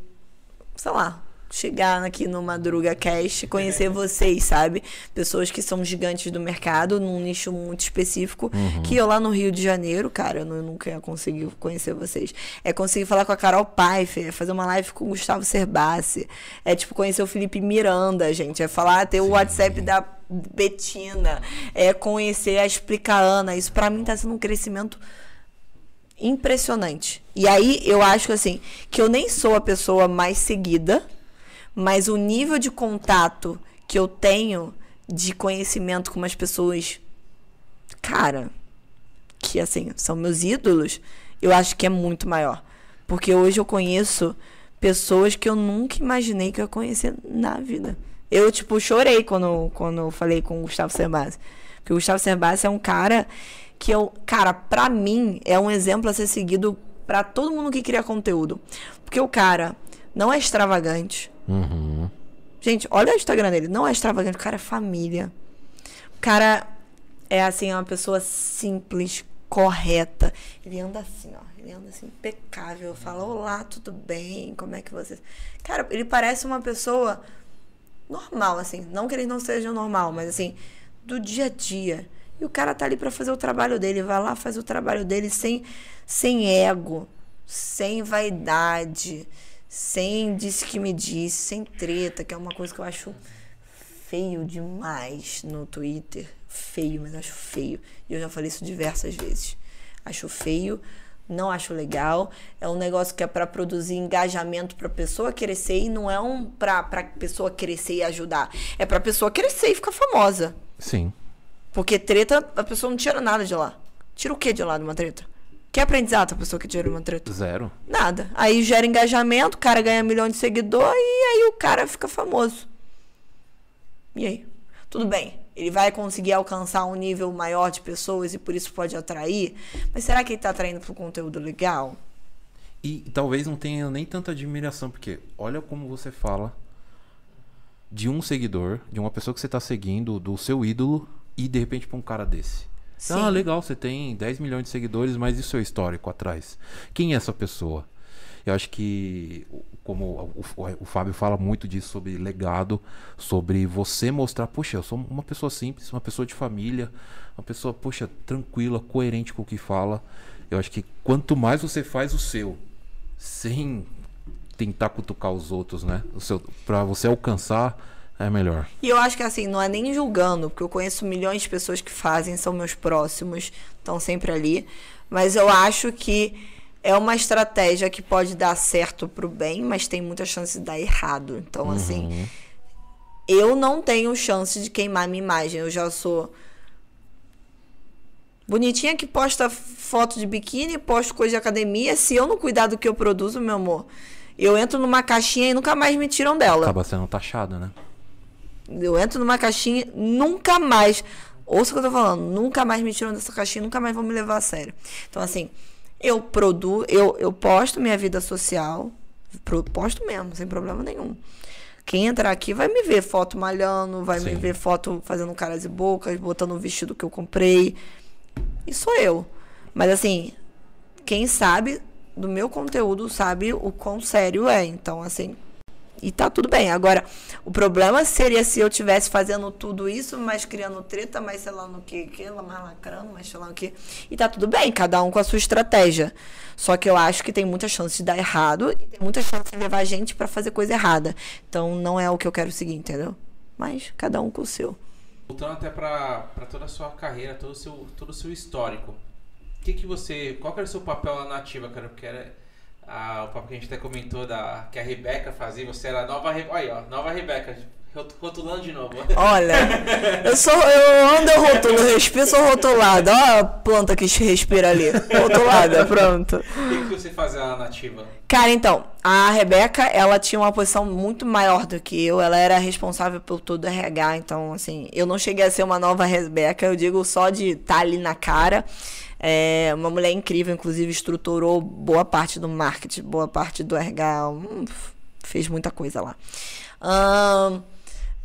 sei lá, chegar aqui no Madruga Cast, conhecer *laughs* vocês, sabe? Pessoas que são gigantes do mercado, num nicho muito específico, que eu lá no Rio de Janeiro, cara, eu nu- nunca ia conseguir conhecer vocês. É conseguir falar com a Carol Pfeiffer, é fazer uma live com o Gustavo Cerbasi, é tipo conhecer o Felipe Miranda, gente, é falar, ter o WhatsApp da Betina, é conhecer a Explica Ana, isso pra mim tá sendo um crescimento impressionante. E aí eu acho assim, que eu nem sou a pessoa mais seguida, mas o nível de contato que eu tenho de conhecimento com umas pessoas, cara, que assim, são meus ídolos, eu acho que é muito maior. Porque hoje eu conheço pessoas que eu nunca imaginei que eu ia conhecer na vida. Eu, tipo, chorei quando, quando eu falei com o Gustavo Cerbasi. Porque o Gustavo Cerbasi é um cara que eu, cara, pra mim é um exemplo a ser seguido pra todo mundo que cria conteúdo. Porque o cara não é extravagante. Uhum. Gente, olha o Instagram dele, não é extravagante, o cara é família. O cara é assim, uma pessoa simples, correta. Ele anda assim, ó. Ele anda assim, impecável. Fala, olá, tudo bem? Como é que você. Cara, ele parece uma pessoa normal, assim. Não que ele não seja normal, mas assim, do dia a dia. E o cara tá ali pra fazer o trabalho dele. Vai lá, faz o trabalho dele sem, sem ego, sem vaidade, sem disse que me disse, sem treta, que é uma coisa que eu acho feio demais no Twitter. Feio, mas acho feio. E eu já falei isso diversas vezes. Acho feio Não acho legal. É um negócio que é para produzir engajamento para pessoa crescer e não é um para para pessoa crescer e ajudar. É para pessoa crescer e ficar famosa. Sim. Porque treta, a pessoa não tira nada de lá. Tira o que de lá de uma treta? Que aprendizado a pessoa que tira uma treta? Zero. Nada. Aí gera engajamento, o cara ganha milhão de seguidor e aí o cara fica famoso. E aí? Tudo bem. Ele vai conseguir alcançar um nível maior de pessoas e por isso pode atrair. Mas será que ele está atraindo para um conteúdo legal? E talvez não tenha nem tanta admiração, porque olha como você fala de um seguidor, de uma pessoa que você está seguindo, do seu ídolo, e de repente para um cara desse. Sim. Ah, legal, você tem 10 milhões de seguidores, mas e o seu histórico atrás? Quem é essa pessoa? Eu acho que, como o, o- o Fábio fala muito disso sobre legado, sobre você mostrar, poxa, eu sou uma pessoa simples, uma pessoa de família, uma pessoa, poxa, tranquila, coerente com o que fala. Eu acho que quanto mais você faz o seu, sem tentar cutucar os outros, né? O seu, pra você alcançar, é melhor. E eu acho que assim, não é nem julgando, porque eu conheço milhões de pessoas que fazem, são meus próximos, estão sempre ali. Mas eu acho que é uma estratégia que pode dar certo pro bem, mas tem muita chance de dar errado. Então, assim, eu não tenho chance de queimar minha imagem. Eu já sou bonitinha que posta foto de biquíni, posto coisa de academia. Se eu não cuidar do que eu produzo, meu amor, eu entro numa caixinha e nunca mais me tiram dela. Acaba sendo taxado, né? Eu entro numa caixinha, nunca mais. Ouça o que eu tô falando, nunca mais me tiram dessa caixinha, nunca mais vão me levar a sério. Então, assim, eu produzo, eu, eu posto minha vida social, posto mesmo, sem problema nenhum. Quem entrar aqui vai me ver foto malhando, vai me Sim. ver foto fazendo caras e bocas, botando o vestido que eu comprei. E sou eu. Mas assim, quem sabe do meu conteúdo sabe o quão sério é. Então, assim, e tá tudo bem. Agora, o problema seria se eu tivesse fazendo tudo isso, mas criando treta, mas sei lá no que, que mais lacrando, mas sei lá o que. E tá tudo bem, cada um com a sua estratégia. Só que eu acho que tem muita chance de dar errado e tem muita chance de levar a gente pra fazer coisa errada. Então não é o que eu quero seguir, entendeu? Mas cada um com o seu. Voltando até pra toda a sua carreira, todo o seu, todo seu histórico. O que que você. Qual era o seu papel lá na ativa, cara? Porque era ah, o papo que a gente até comentou da, que a Rebeca fazia, você era a nova Rebeca. Olha, ó, nova Rebeca. rot- Rotulando de novo. *laughs* Olha, eu sou. Eu ando, eu rotulo, respiro, sou rotulada. Olha a planta que respira ali. Rotulada, *laughs* pronto. O que, que você fazia lá na ativa? Cara, então, a Rebeca, ela tinha uma posição muito maior do que eu. Ela era responsável por todo o RH. Então, assim, eu não cheguei a ser uma nova Rebeca. Eu digo só de estar ali na cara. É uma mulher incrível, inclusive estruturou boa parte do marketing, boa parte do RH. hum, fez muita coisa lá. Ahn,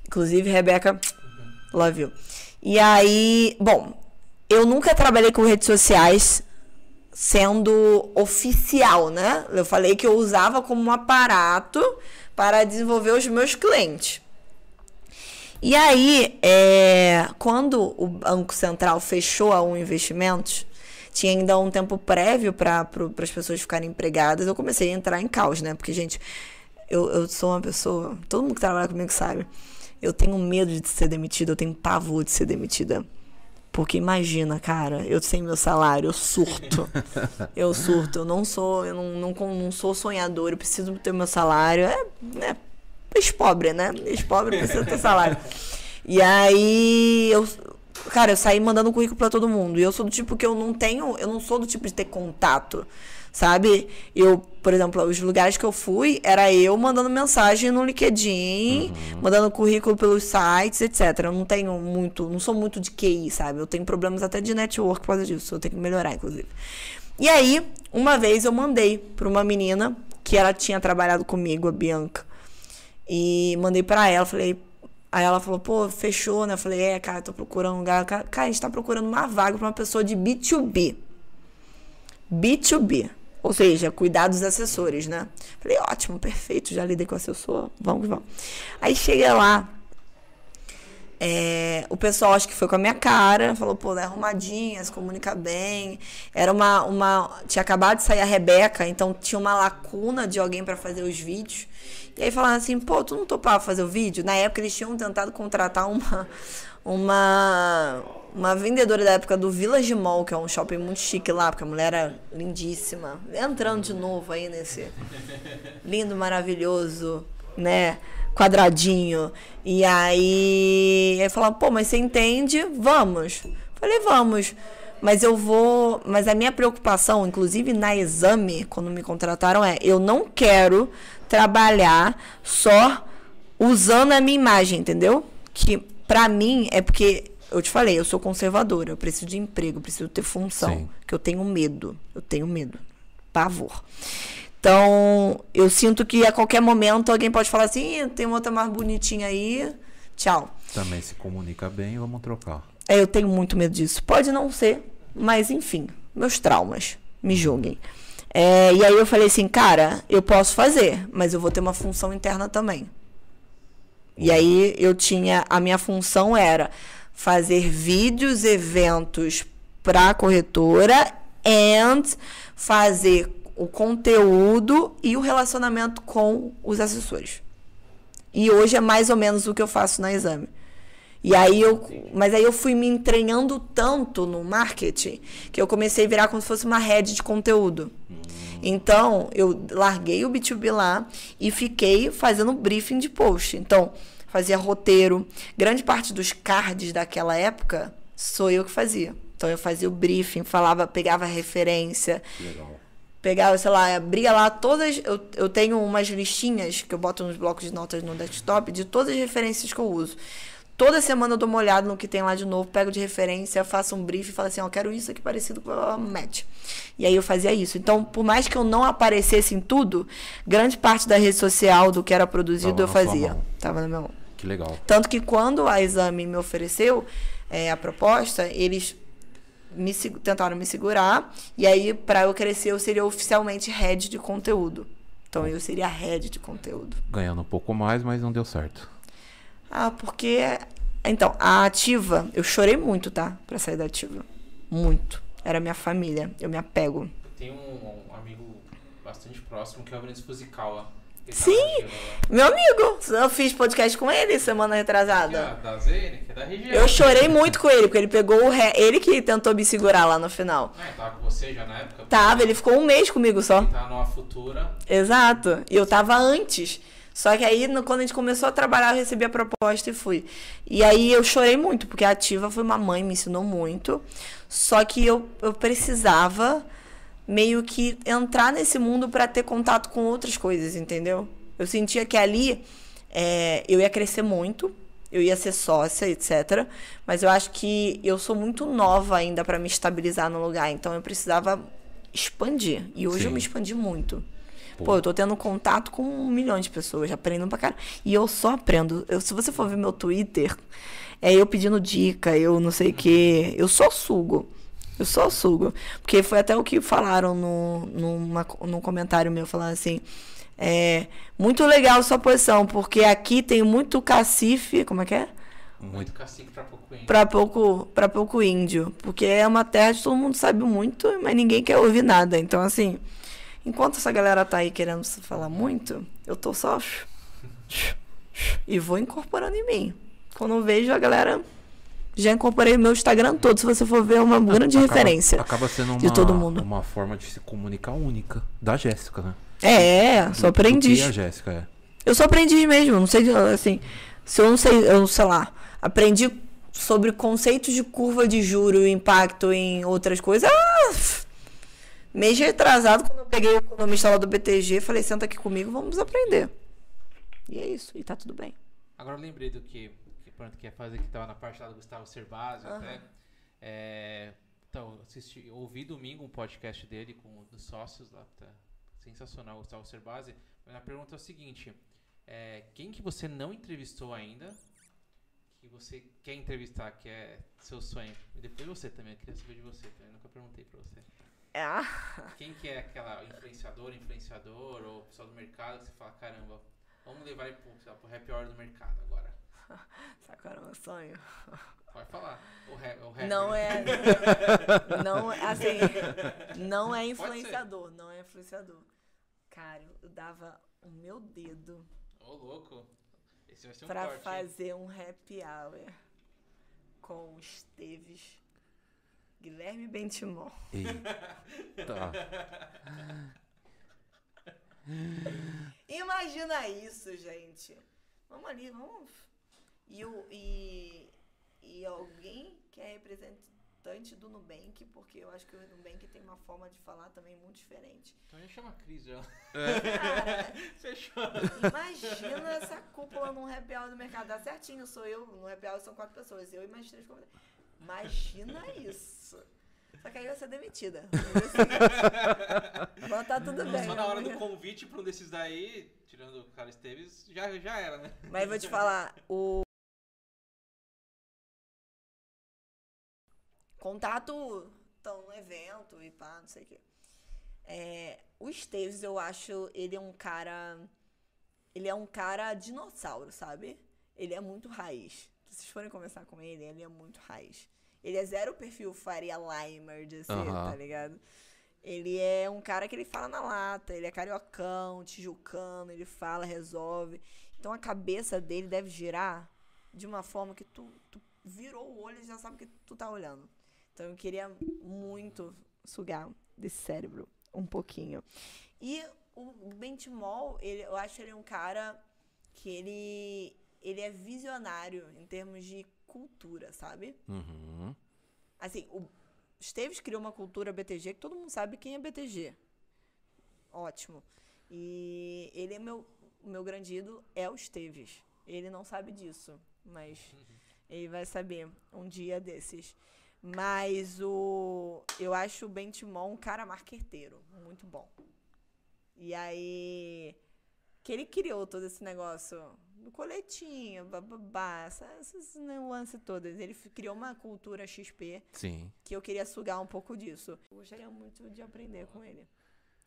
inclusive, Rebeca, love you. E aí, bom, eu nunca trabalhei com redes sociais sendo oficial, né? Eu falei que eu usava como um aparato para desenvolver os meus clientes. E aí, é, quando o Banco Central fechou a Um Investimentos, tinha ainda um tempo prévio para as pessoas ficarem empregadas, eu comecei a entrar em caos, né? Porque, gente, eu, eu sou uma pessoa, todo mundo que trabalha comigo sabe, eu tenho medo de ser demitida, eu tenho pavor de ser demitida. Porque imagina, cara, eu sem meu salário, eu surto. *laughs* eu surto, eu não sou, eu não, não, não sou sonhador, eu preciso ter meu salário. É, é ex-pobre, né? Ex-pobre precisa ter salário. E aí eu. Cara, eu saí mandando currículo pra todo mundo. E eu sou do tipo que eu não tenho. Eu não sou do tipo de ter contato. Sabe? Eu, por exemplo, os lugares que eu fui, era eu mandando mensagem no LinkedIn, mandando currículo pelos sites, etc. Eu não tenho muito, não sou muito de QI, sabe? Eu tenho problemas até de network por causa disso. Eu tenho que melhorar, inclusive. E aí, uma vez eu mandei pra uma menina que ela tinha trabalhado comigo, a Bianca. E mandei pra ela, falei. Aí ela falou, pô, fechou, né? Eu falei, é, cara, tô procurando um lugar. Cara, a gente tá procurando uma vaga pra uma pessoa de B2B. B2B. Ou seja, cuidar dos assessores, né? Falei, ótimo, perfeito, já lidei com o assessor, vamos vamos. Aí chega lá, é, o pessoal acho que foi com a minha cara, falou, pô, ela é arrumadinha, se comunica bem. Era uma, uma. Tinha acabado de sair a Rebeca, então tinha uma lacuna de alguém para fazer os vídeos. E aí falaram assim, pô, tu não topava fazer o vídeo? Na época eles tinham tentado contratar uma. Uma. uma vendedora da época do Village Mall, que é um shopping muito chique lá, porque a mulher era lindíssima. Entrando de novo aí nesse lindo, maravilhoso, né? Quadradinho. E aí, ele pô, mas você entende? Vamos. Falei, vamos. Mas eu vou. Mas a minha preocupação, inclusive na exame, quando me contrataram, é: eu não quero trabalhar só usando a minha imagem, entendeu? Que pra mim é porque eu te falei, eu sou conservadora, eu preciso de emprego, eu preciso ter função, Sim. que eu tenho medo, eu tenho medo, pavor. Então, eu sinto que a qualquer momento alguém pode falar assim, "Ih, tem uma outra mais bonitinha aí, tchau. Também se comunica bem, vamos trocar. É, eu tenho muito medo disso. Pode não ser, mas enfim, meus traumas, me julguem. É, e aí eu falei assim, cara, eu posso fazer, mas eu vou ter uma função interna também. E aí eu tinha, a minha função era fazer vídeos, eventos para a corretora and fazer o conteúdo e o relacionamento com os assessores. E hoje é mais ou menos o que eu faço na exame. E aí eu, mas aí eu fui me entranhando tanto no marketing que eu comecei a virar como se fosse uma rede de conteúdo. Então, eu larguei o B2B lá e fiquei fazendo briefing de post. Então, fazia roteiro. Grande parte dos cards daquela época sou eu que fazia. Então, eu fazia o briefing, falava, pegava referência, Legal. Pegava, sei lá, abria lá todas. Eu, eu tenho umas listinhas que eu boto nos blocos de notas no desktop de todas as referências que eu uso. Toda semana eu dou uma olhada no que tem lá de novo, pego de referência, faço um brief e falo assim, ó, quero isso aqui parecido com o match. E aí eu fazia isso. Então, por mais que eu não aparecesse em tudo, grande parte da rede social do que era produzido Tava eu fazia. Tava na minha mão. Que legal. Tanto que quando a Exame me ofereceu é, a proposta, eles me, tentaram me segurar. E aí, para eu crescer, eu seria oficialmente head de conteúdo. Então, eu seria head de conteúdo. Ganhando um pouco mais, mas não deu certo. Ah, porque. Então, a ativa, eu chorei muito, tá? Pra sair da ativa. Muito. Era minha família. Eu me apego. Eu tenho um, um amigo bastante próximo que é o Vinícius Fuzikawa. Tá Sim! Meu amigo, eu fiz podcast com ele semana é retrasada. que é. Eu chorei muito com ele, porque ele pegou o ré. Ele que tentou me segurar lá no final. Ah, ele tava com você já na época? Tava, ele ficou um mês comigo só. Ele tava numa futura. Exato. E eu tava antes. Só que aí, quando a gente começou a trabalhar, eu recebi a proposta e fui. E aí eu chorei muito, porque a Ativa foi uma mãe, me ensinou muito. Só que eu, eu precisava meio que entrar nesse mundo para ter contato com outras coisas, entendeu? Eu sentia que ali é, eu ia crescer muito, eu ia ser sócia, etc. Mas eu acho que eu sou muito nova ainda para me estabilizar no lugar, então eu precisava expandir. E hoje eu Sim. me expandi muito. Pô. Pô, eu tô tendo contato com um milhão de pessoas, aprendendo pra caramba. E eu só aprendo. Eu, se você for ver meu Twitter, é eu pedindo dica, eu não sei o quê. Eu só sugo. Eu só sugo. Porque foi até o que falaram no, numa, num comentário meu, falando assim. É, muito legal sua posição, porque aqui tem muito cacife. Como é que é? Muito cacique pra pouco índio. Pra pouco, pra pouco índio. Porque é uma terra que todo mundo sabe muito, mas ninguém quer ouvir nada. Então, assim, enquanto essa galera tá aí querendo falar muito, eu tô só. *laughs* E vou incorporando em mim. Quando eu vejo a galera. Já incorporei o meu Instagram todo, se você for ver, é uma grande Acaba- referência. Acaba sendo uma, de todo mundo. uma forma de se comunicar única. Da Jéssica, né? É, sou Do- do que aprendiz. a Jéssica é. Eu sou aprendiz mesmo, não sei, assim, se eu não sei, eu sei lá, aprendi sobre conceitos de curva de juro e impacto em outras coisas. Ah, mês retrasado, quando eu peguei o economista lá do BTG, falei, senta aqui comigo, vamos aprender. E é isso, e tá tudo bem. Agora eu lembrei do que pronto, que ia fazer, que tava na parte lá do Gustavo Cerbasi até. É, então, eu assisti, eu ouvi domingo um podcast dele com um dos sócios lá, tá sensacional, Gustavo Cerbasi. Mas a pergunta é o seguinte: é, quem que você não entrevistou ainda, que você quer entrevistar, que é seu sonho? E depois você também, eu queria saber de você também, nunca perguntei pra você. Ah, *laughs* Quem que é aquela influenciadora, influenciador, ou pessoal do mercado que você fala, caramba, vamos levar ele pro, lá, pro happy hour do mercado agora. *laughs* sabe qual era o meu sonho? Pode falar. O, rap, o rapper. Não é. Não é. Assim. Não é influenciador. Não é influenciador. Cara, eu dava o meu dedo Ô, louco. Esse vai ser um pra corte. hein? fazer um happy hour com Esteves. Guilherme Bentimol. Eita. *laughs* Imagina isso, gente. Vamos ali, vamos. E, o, e, e alguém que é representante do Nubank, porque eu acho que o Nubank tem uma forma de falar também muito diferente. Então já chama a Cris já. Cara, *laughs* Fechou. imagina essa cúpula num happy hour do mercado. Dá certinho, sou eu. No happy hour são quatro pessoas. Eu e mais três convidados. Imagina isso. Só que aí eu ia ser demitida. Mas tá tudo bem. Só na hora do convite pra um desses daí, tirando o cara Esteves, já, já era, né? Mas vou te falar, o contato no evento e pá, não sei o quê. É, o Esteves, eu acho, ele é um cara. Ele é um cara dinossauro, sabe? Ele é muito raiz. Se vocês forem conversar com ele, ele é muito raiz. Ele é zero perfil Faria Limer de ser, Aham. tá ligado? Ele é um cara que ele fala na lata, ele é cariocão, tijucano, ele fala, resolve. Então a cabeça dele deve girar de uma forma que tu, tu virou o olho e já sabe que tu tá olhando. Então eu queria muito sugar desse cérebro um pouquinho. E o Bentimol, ele, eu acho ele um cara que ele, ele é visionário em termos de cultura, sabe? Uhum. Assim, o Esteves criou uma cultura BTG que todo mundo sabe quem é BTG. Ótimo. E ele é meu, o meu grande ídolo é o Esteves. Ele não sabe disso, mas ele vai saber um dia desses. Mas o eu acho o Bentimon um cara marqueteiro, muito bom. E aí que ele criou todo esse negócio do coletinho, bababá, essa- essas nuances todas. Ele criou uma cultura XP Sim. que eu queria sugar um pouco disso. Eu gostaria muito de aprender com ele.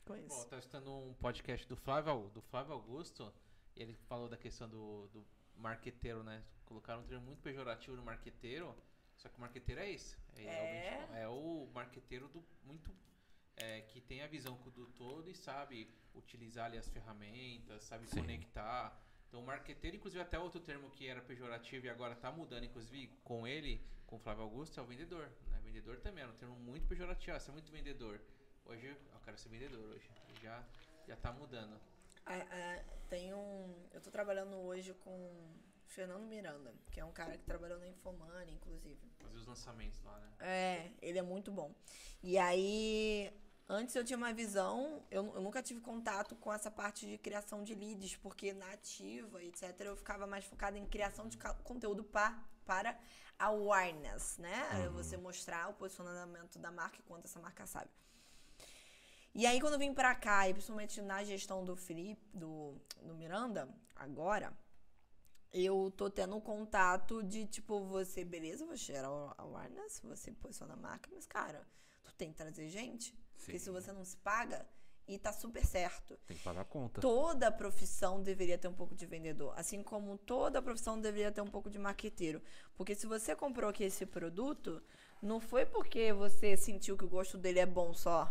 Com Bom, isso. tá escutando um podcast do Flávio, do Flávio Augusto, e ele falou da questão do, do marqueteiro, né? Colocaram um termo muito pejorativo no marqueteiro, só que o marqueteiro é esse. É, É? é é o marqueteiro do muito é, que tem a visão do todo e sabe utilizar ali as ferramentas, sabe Sim. conectar. Então, o marqueteiro, inclusive, até outro termo que era pejorativo e agora tá mudando, inclusive, com ele, com o Flávio Augusto, é o vendedor. Né? Vendedor também era um termo muito pejorativo. Ah, você é muito vendedor. Hoje, eu quero ser vendedor hoje. Já, já tá mudando. Ah, ah, tem um. Eu tô trabalhando hoje com Fernando Miranda, que é um cara que trabalhou na Infomani, inclusive. Fazer os lançamentos lá, né? É, ele é muito bom. E aí, antes eu tinha uma visão, eu, eu nunca tive contato com essa parte de criação de leads, porque na ativa, etc., eu ficava mais focada em criação de conteúdo pa, para awareness, né? Você mostrar o posicionamento da marca e quanto essa marca sabe. E aí, quando eu vim pra cá, e principalmente na gestão do Felipe, do, do Miranda, agora, eu tô tendo um contato de, tipo, você, beleza, você gera awareness, você posiciona a marca, mas, cara, tu tem que trazer gente. Porque Sim. se você não se paga, e tá super certo. Tem que pagar a conta. Toda profissão deveria ter um pouco de vendedor, assim como toda profissão deveria ter um pouco de marqueteiro. Porque se você comprou aqui esse produto, não foi porque você sentiu que o gosto dele é bom só.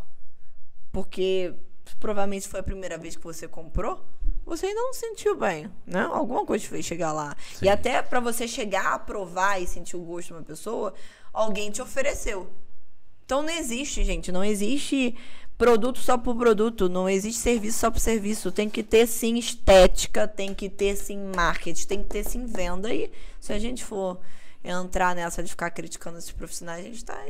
Porque provavelmente foi a primeira vez que você comprou, você ainda não sentiu bem, né? Alguma coisa te fez chegar lá. Sim. E até pra você chegar a provar e sentir o gosto de uma pessoa, alguém te ofereceu. Então não existe, gente, não existe produto só por produto, não existe serviço só por serviço. Tem que ter sim estética, tem que ter sim marketing, tem que ter sim venda. E se a gente for entrar nessa de ficar criticando esses profissionais, a gente tá, a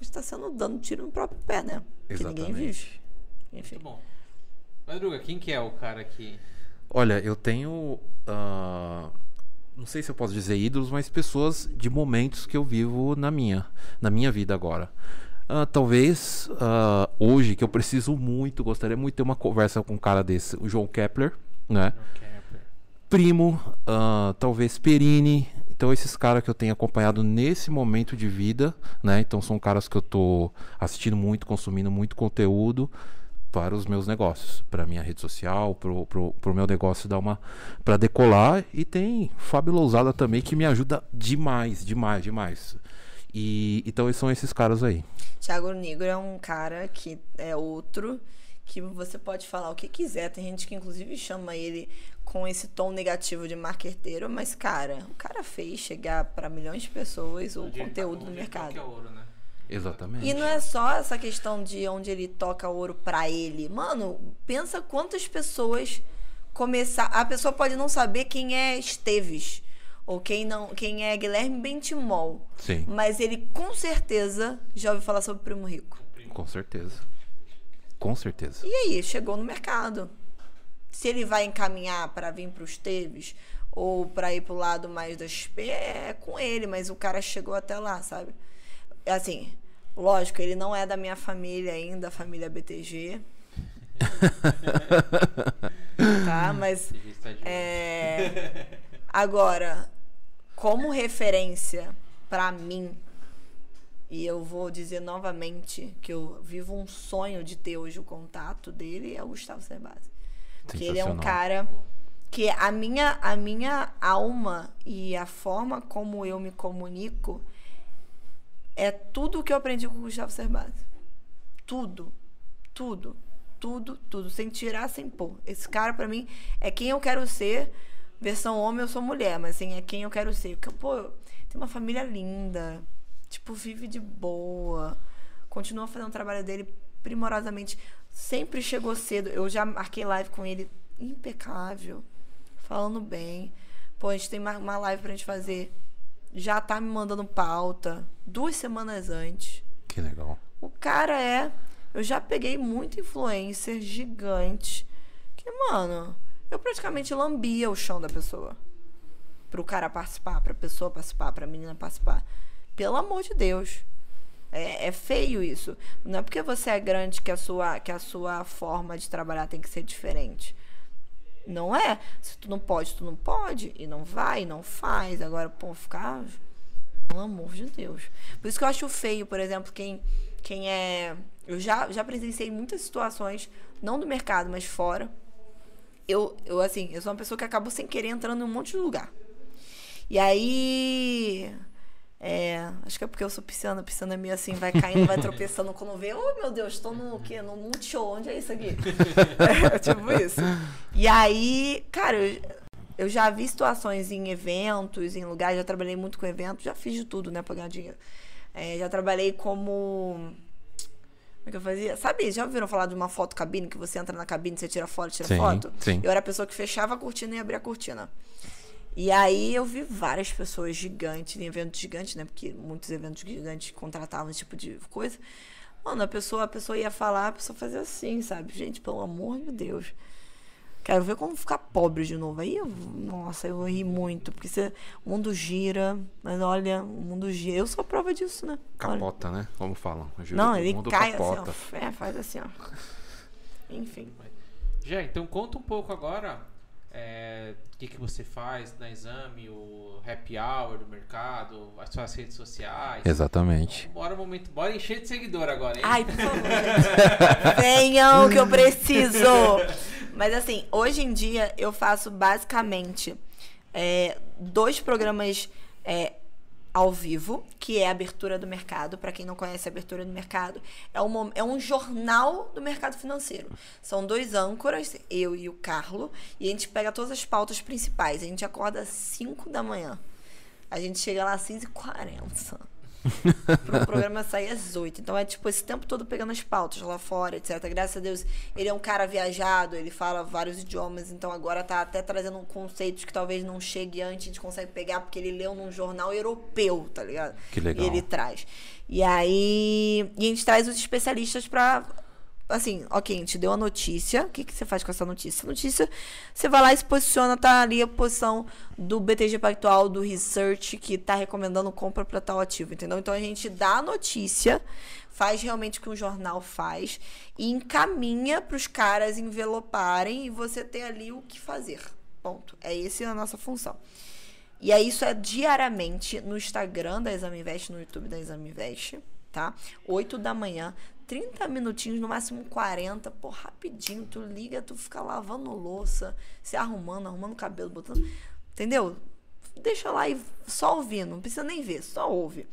gente tá sendo dando tiro no próprio pé, né? Que ninguém Exatamente. vive. Enfim. Muito bom. Madruga, quem que é o cara que... Olha, eu tenho. ah, não sei se eu posso dizer ídolos, mas pessoas de momentos que eu vivo na minha, na minha vida agora. Ah, talvez ah, hoje, que eu preciso muito, gostaria muito de ter uma conversa com um cara desse, o João Kepler, né? Primo, ah, talvez Perini. Então, esses caras que eu tenho acompanhado nesse momento de vida, né? Então, são caras que eu tô assistindo muito, consumindo muito conteúdo para os meus negócios, para minha rede social, pro, pro, pro meu negócio dar uma para decolar e tem Fábio Lousada também que me ajuda demais, demais, demais. E então são esses caras aí. Thiago Negro é um cara que é outro que você pode falar o que quiser. Tem gente que inclusive chama ele com esse tom negativo de marqueteiro, mas cara, o cara fez chegar para milhões de pessoas o Onde ele conteúdo tá- toca mercado. é ouro, né? Exatamente. E não é só essa questão de onde ele toca ouro pra ele. Mano, pensa quantas pessoas começar. A pessoa pode não saber quem é Esteves ou quem não, quem é Guilherme Bentimol, Sim, mas ele com certeza já ouviu falar sobre o Primo Rico. com certeza. Com certeza. E aí, chegou no mercado. Se ele vai encaminhar pra vir pro Esteves ou pra ir pro lado mais da XP, é com ele, mas o cara chegou até lá, sabe? Assim, lógico, ele não é da minha família ainda, a família BTG. *laughs* tá? Mas de é, *laughs* agora, como referência pra mim, e eu vou dizer novamente que eu vivo um sonho de ter hoje o contato dele, é o Gustavo Cerbasi. Que ele é um cara que a minha, a minha alma e a forma como eu me comunico é tudo que eu aprendi com o Gustavo Cerbasi. Tudo. Tudo. Tudo, tudo. Sem tirar, sem pôr. Esse cara, pra mim, é quem eu quero ser. Versão homem, eu sou mulher, mas assim, é quem eu quero ser. Porque, pô, tem uma família linda. Tipo, vive de boa. Continua fazendo o trabalho dele primorosamente. Sempre chegou cedo. Eu já marquei live com ele impecável. Falando bem. Pô, a gente tem uma live pra gente fazer. Já tá me mandando pauta. Duas semanas antes. Que legal. O cara é. Eu já peguei muito influencer gigante. Que, mano, eu praticamente lambia o chão da pessoa. Pro cara participar, pra pessoa participar, pra menina participar. Pelo amor de Deus. É, é feio isso. Não é porque você é grande que a, sua, que a sua forma de trabalhar tem que ser diferente. Não é. Se tu não pode, tu não pode. E não vai, não faz. Agora, pô, ficar. Pelo amor de Deus. Por isso que eu acho feio, por exemplo, quem, quem é. Eu já, já presenciei muitas situações, não do mercado, mas fora. Eu, eu, assim, eu sou uma pessoa que acabou sem querer entrando em um monte de lugar. E aí. É, acho que é porque eu sou pisciana, pisciana é meio assim, vai caindo, vai tropeçando quando vê, oh meu Deus, tô no quê? No Multishow, onde é isso aqui? *laughs* é, tipo isso. E aí, cara, eu, eu já vi situações em eventos, em lugares, já trabalhei muito com eventos, já fiz de tudo, né, pra ganhar dinheiro. É, já trabalhei como. Como é que eu fazia? Sabe, já ouviram falar de uma foto cabine, que você entra na cabine, você tira foto, tira Sim, foto? sim. Eu era a pessoa que fechava a cortina e abria a cortina. E aí eu vi várias pessoas gigantes, em eventos gigantes, né? Porque muitos eventos gigantes contratavam esse tipo de coisa. Mano, a pessoa, a pessoa ia falar, a pessoa fazia assim, sabe? Gente, pelo amor de Deus. Quero ver como ficar pobre de novo. Aí, eu, nossa, eu ri muito, porque você, o mundo gira, mas olha, o mundo gira. Eu sou a prova disso, né? Olha. Capota, né? Como falam. Não, ele mundo cai capota. assim, ó. É, faz assim, ó. *laughs* Enfim. Já, então conta um pouco agora é, o que, que você faz na exame, o happy hour do mercado, as suas redes sociais. Exatamente. Bora, um momento, bora encher de seguidor agora, hein? Ai, por favor. *laughs* Venham que eu preciso. Mas assim, hoje em dia eu faço basicamente é, dois programas é, ao vivo, que é a abertura do mercado. Para quem não conhece a abertura do mercado, é um, é um jornal do mercado financeiro. São dois âncoras, eu e o Carlo, e a gente pega todas as pautas principais. A gente acorda às 5 da manhã. A gente chega lá às 5h40 pro programa sair às 8. Então é tipo esse tempo todo pegando as pautas lá fora, etc. Graças a Deus, ele é um cara viajado, ele fala vários idiomas, então agora tá até trazendo conceitos que talvez não chegue antes, a gente consegue pegar, porque ele leu num jornal europeu, tá ligado? Que legal. E ele traz. E aí. E a gente traz os especialistas pra. Assim, ok, a gente deu a notícia. O que, que você faz com essa notícia? Notícia, você vai lá e se posiciona, tá ali a posição do BTG Pactual, do Research, que tá recomendando compra para tal ativo, entendeu? Então a gente dá a notícia, faz realmente o que um jornal faz e encaminha para os caras enveloparem e você ter ali o que fazer. Ponto. É essa a nossa função. E aí isso é diariamente no Instagram da Exame Invest, no YouTube da Exame Invest, tá? 8 da manhã, 30 minutinhos, no máximo 40, pô, rapidinho, tu liga, tu fica lavando louça, se arrumando, arrumando cabelo, botando, entendeu? Deixa lá e só ouvindo, não precisa nem ver, só ouve.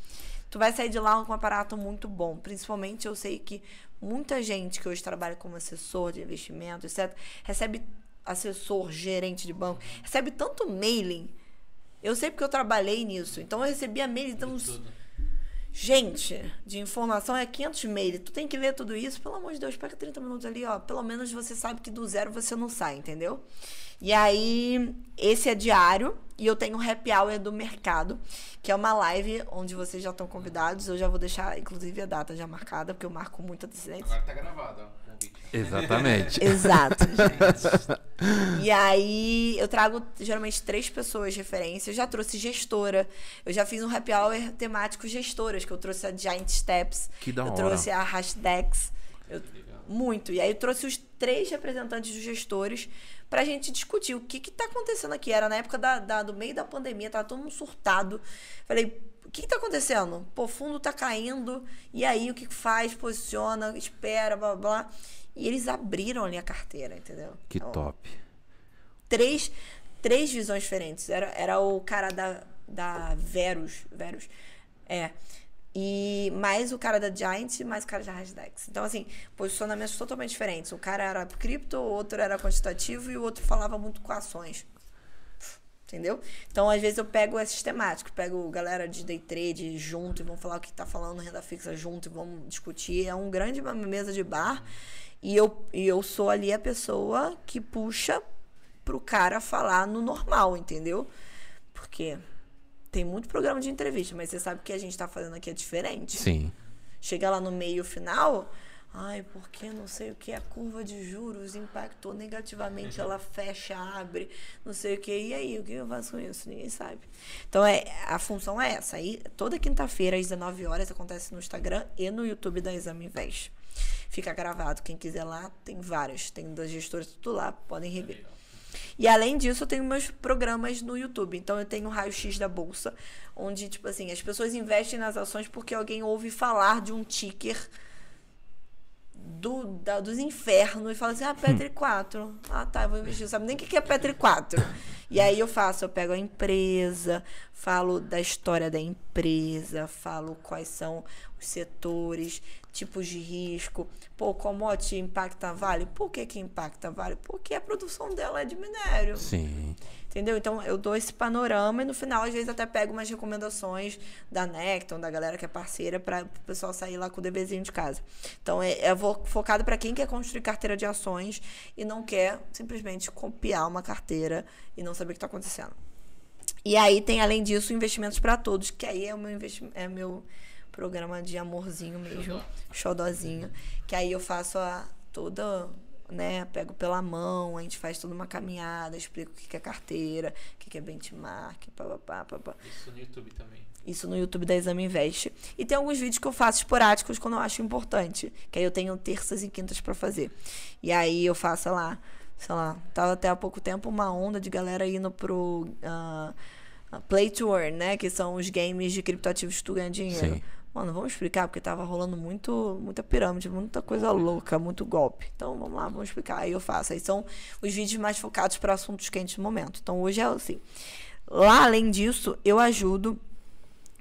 Tu vai sair de lá com um aparato muito bom. Principalmente eu sei que Muita gente que hoje trabalha como assessor de investimento, etc., recebe assessor, gerente de banco, recebe tanto mailing. Eu sei porque eu trabalhei nisso. Então eu recebia mailing. Então, Tudo. Gente, de informação é 500 mails. Tu tem que ler tudo isso. Pelo amor de Deus, pega 30 minutos ali, ó. Pelo menos você sabe que do zero você não sai, entendeu? E aí, esse é diário. E eu tenho o Happy Hour do mercado, que é uma live onde vocês já estão convidados. Eu já vou deixar, inclusive, a data já marcada, porque eu marco muito antecedência. Agora tá gravado, ó. Exatamente. Exato, *laughs* gente. E aí eu trago geralmente três pessoas de referência. Eu já trouxe gestora. Eu já fiz um happy hour temático gestoras, que eu trouxe a Giant Steps. Que da eu hora. trouxe a Hashdex. Eu, muito. E aí eu trouxe os três representantes dos gestores pra gente discutir o que que tá acontecendo aqui. Era na época da, da- do meio da pandemia, tava todo mundo surtado. Falei, que que tá acontecendo? Pô, o fundo tá caindo, e aí o que faz? Posiciona, espera, blá, blá, blá. E eles abriram ali a carteira, entendeu? Que Então, top. Três, três visões diferentes. Era, era o cara da, da Verus, Verus, é. E mais o cara da Giant e mais o cara da Hasdex. Então, assim, posicionamentos totalmente diferentes. O cara era cripto, o outro era quantitativo e o outro falava muito com ações. Entendeu? Então, às vezes eu pego esses temáticos, pego galera de day trade junto e vamos falar o que tá falando renda fixa junto e vamos discutir. É um grande uma mesa de bar e eu, e eu sou ali a pessoa que puxa pro cara falar no normal, entendeu? Porque tem muito programa de entrevista, mas você sabe que a gente tá fazendo aqui é diferente. Sim. Chega lá no meio final, ai, porque não sei o que, a curva de juros impactou negativamente, ela fecha, abre, não sei o que, e aí, o que eu faço com isso? Ninguém sabe. Então, é, a função é essa. Aí, toda quinta-feira, às 19 horas, acontece no Instagram e no YouTube da Exame Invest. Fica gravado, quem quiser lá, tem vários, tem das gestoras, tudo lá, podem rever. E além disso, eu tenho meus programas no YouTube. Então eu tenho o raio-x da bolsa, onde, tipo assim, as pessoas investem nas ações porque alguém ouve falar de um ticker do, da- dos infernos e fala assim, ah, Petri 4. Ah, tá, eu vou investir. Não sabe nem o que é Petri 4. E aí eu faço, eu pego a empresa, falo da história da empresa, falo quais são os setores, tipos de risco. Pô, commodity impacta Vale? Por que que impacta Vale? Porque a produção dela é de minério. Sim. Entendeu? Então eu dou esse panorama e no final, às vezes, até pego umas recomendações da Necton, da galera que é parceira, para o pessoal sair lá com o deverzinho de casa. Então é, é focado para quem quer construir carteira de ações e não quer simplesmente copiar uma carteira e não saber o que está acontecendo. E aí tem, além disso, investimentos para todos, que aí é o meu investimento, é meu programa de amorzinho mesmo, xodozinho, que aí eu faço a toda, né, pego pela mão, a gente faz toda uma caminhada, explico o que é carteira, o que é benchmark, papapá, papá. Isso no YouTube também. Isso no YouTube da Exame Invest. E tem alguns vídeos que eu faço esporádicos quando eu acho importante. Que aí eu tenho terças e quintas pra fazer. E aí eu faço, sei lá, sei lá, tava até há pouco tempo uma onda de galera indo pro ah, Play to Earn, né? Que são os games de criptoativos que tu ganha dinheiro. Sim. Mano, vamos explicar, porque tava rolando muito, muita pirâmide, muita coisa louca, muito golpe. Então, vamos lá, vamos explicar. Aí eu faço. Aí são os vídeos mais focados para assuntos quentes no momento. Então, hoje é assim. Lá, além disso, eu ajudo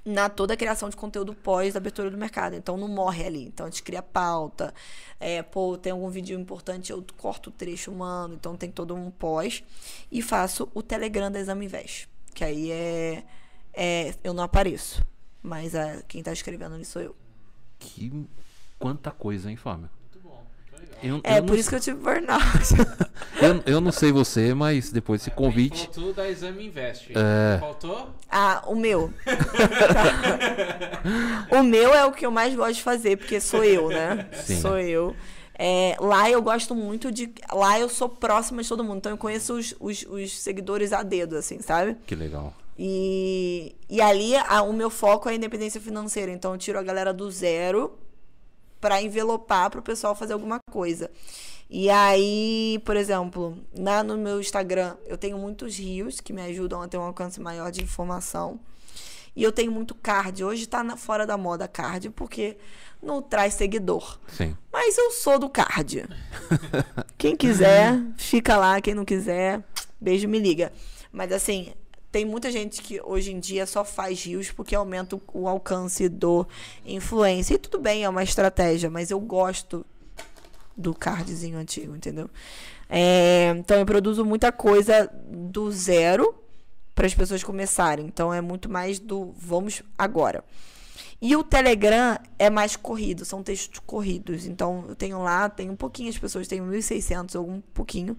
na toda a criação de conteúdo pós abertura do mercado. Então não morre ali. Então a gente cria pauta. É, pô, tem algum vídeo importante, eu corto o trecho humano. Então tem todo um pós. E faço o Telegram da Exame Invest. Que aí é, é. Eu não apareço. Mas é, quem tá escrevendo ali sou eu. Que quanta coisa, hein, Fábio? Muito bom, muito legal. Eu, É, eu por não, isso que eu tive burnout. *laughs* eu, eu não sei você, mas depois desse É, convite. Faltou da Exame Invest. É. Faltou? Ah, o meu. *laughs* o meu é o que eu mais gosto de fazer, porque sou eu, né? Sim. Sou eu. É, lá eu gosto muito de. Lá eu sou próxima de todo mundo. Então eu conheço os, os, os seguidores a dedo, assim, sabe? Que legal. E, e ali a- o meu foco é a independência financeira. Então eu tiro a galera do zero para envelopar para o pessoal fazer alguma coisa. E aí, por exemplo, lá no meu Instagram, eu tenho muitos rios que me ajudam a ter um alcance maior de informação. E eu tenho muito card. Hoje tá na- fora da moda card, porque não traz seguidor. Sim. Mas eu sou do card. *laughs* Quem quiser, fica lá. Quem não quiser, beijo, me liga. Mas assim, tem muita gente que hoje em dia só faz rios porque aumenta o, alcance do influencer. E tudo bem, é uma estratégia, mas eu gosto do cardzinho antigo, entendeu? É, então eu produzo muita coisa do zero para as pessoas começarem. Então é muito mais do vamos agora. E o Telegram é mais corrido, são textos corridos. Então eu tenho lá, tenho pouquinhas pessoas, tenho 1.600, algum pouquinho.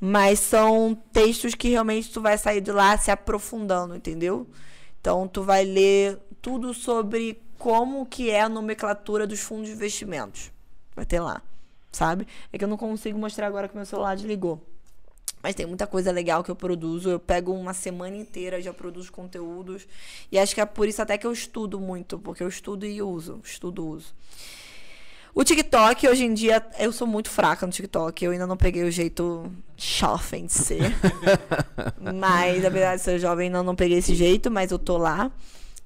Mas são textos que realmente tu vai sair de lá se aprofundando, entendeu? Então tu vai ler tudo sobre como que é a nomenclatura dos fundos de investimentos. Vai ter lá, sabe? É que eu não consigo mostrar agora que meu celular desligou. Mas tem muita coisa legal que eu produzo. Eu pego uma semana inteira, já produzo conteúdos. E acho que é por isso até que eu estudo muito, porque eu estudo e uso. Estudo uso. O TikTok, hoje em dia, eu sou muito fraca no TikTok. Eu ainda não peguei o jeito jovem de ser. *laughs* mas, apesar de ser jovem, ainda não peguei esse jeito, mas eu tô lá.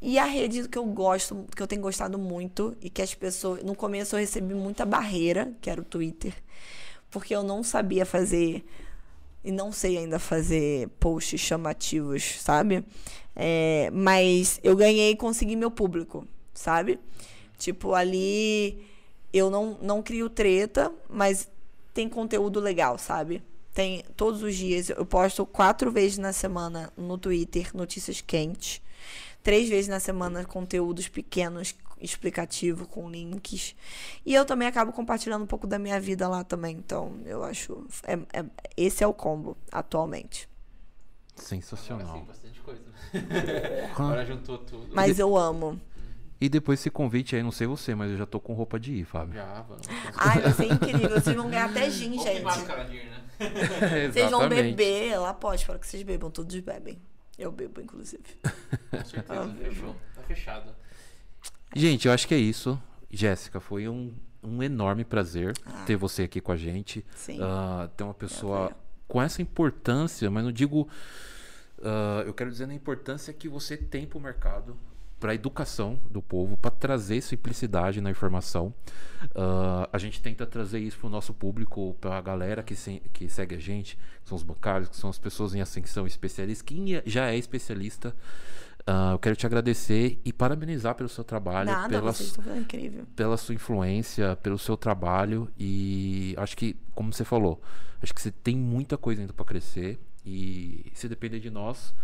E a rede que eu gosto, que eu tenho gostado muito, e que as pessoas. No começo eu recebi muita barreira, que era o Twitter. Porque eu não sabia fazer. E não sei ainda fazer posts chamativos, sabe? É, mas eu ganhei e consegui meu público, sabe? Tipo, ali eu não, não crio treta, mas tem conteúdo legal, sabe? Tem todos os dias, eu posto quatro vezes na semana no Twitter notícias quentes. Três vezes na semana conteúdos pequenos, explicativo, com links. E eu também acabo compartilhando um pouco da minha vida lá também. Então, eu acho. É, é, esse é o combo atualmente. Sensacional. Agora sim, bastante coisa. *laughs* Agora juntou tudo. Mas eu amo. E depois esse convite aí, não sei você, mas eu já tô com roupa de ir, Fábio. Já, vamos. Ai, vai ser incrível. Vocês vão ganhar até gin, Ou gente. ir, né? *laughs* Vocês vão beber, lá pode, fala que vocês bebam, todos bebem. Eu bebo, inclusive. Com certeza, fechou. Tá fechado. Gente, eu acho que é isso. Jéssica, foi um, um enorme prazer Ah. ter você aqui com a gente. Sim. Ah, ter uma pessoa com essa importância, mas não digo. ah, eu quero dizer na importância que você tem para o mercado, para a educação do povo, para trazer simplicidade na informação. Ah, a gente tenta trazer isso para o nosso público, para a galera que, se- que segue a gente, que são os bancários, que são as pessoas em ascensão especialistas. Quem já é especialista, ah, eu quero te agradecer e parabenizar pelo seu trabalho, Nada, pela, incrível. pela sua influência, pelo seu trabalho e acho que, como você falou, acho que você tem muita coisa ainda para crescer e se depender de nós,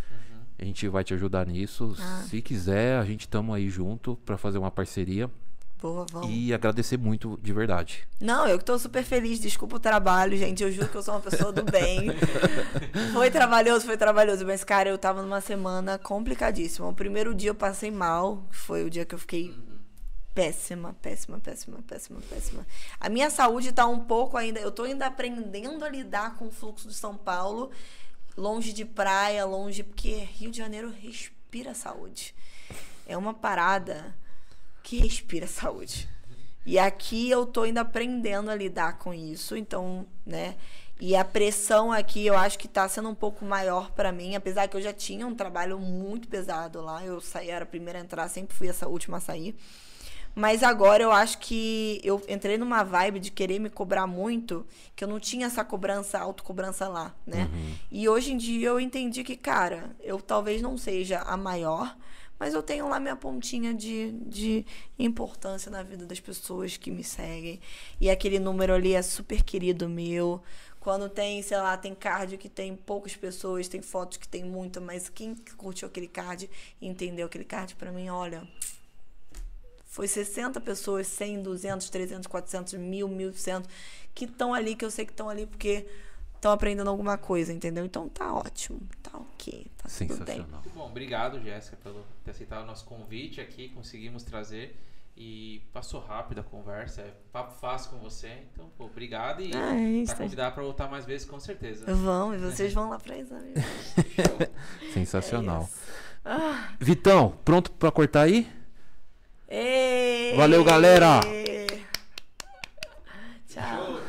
a gente vai te ajudar nisso. Ah. Se quiser, a gente estamos aí junto para fazer uma parceria Boa, vamos. e agradecer muito de verdade. Não, eu que tô super feliz. Desculpa o trabalho, gente. Eu juro que eu sou uma pessoa do bem. *laughs* foi trabalhoso, foi trabalhoso. Mas, cara, eu tava numa semana complicadíssima. O primeiro dia eu passei mal. Foi o dia que eu fiquei péssima, péssima, péssima, péssima, péssima. A minha saúde tá um pouco ainda. Eu tô ainda aprendendo a lidar com o fluxo de São Paulo. Longe de praia, longe. Porque Rio de Janeiro respira saúde. É uma parada que respira saúde. E aqui eu tô ainda aprendendo a lidar com isso, então, né? E a pressão aqui eu acho que tá sendo um pouco maior para mim, apesar que eu já tinha um trabalho muito pesado lá. Eu saí, era a primeira a entrar, sempre fui essa última a sair. Mas agora eu acho que eu entrei numa vibe de querer me cobrar muito, que eu não tinha essa cobrança, autocobrança lá, né? E hoje em dia eu entendi que, cara, eu talvez não seja a maior, mas eu tenho lá minha pontinha de, de importância na vida das pessoas que me seguem. E aquele número ali é super querido meu. Quando tem, sei lá, tem card que tem poucas pessoas, tem fotos que tem muita, mas quem curtiu aquele card e entendeu aquele card, pra mim, olha, foi 60 pessoas, 100, 200, 300, 400, 1000, 1100, que estão ali, que eu sei que estão ali porque estão aprendendo alguma coisa, entendeu? Então tá ótimo, tá ok, tá tudo bem. Muito bom, obrigado, Jéssica, pelo ter aceitado o nosso convite aqui, conseguimos trazer e passou rápido a conversa, é papo fácil com você, então pô, obrigado e ah, é tá convidado para voltar mais vezes com certeza. Vão, e vocês *laughs* vão lá para exame. Sensacional. É ah. Vitão, pronto para cortar aí? Ei, Valeu, galera. Ei. Tchau.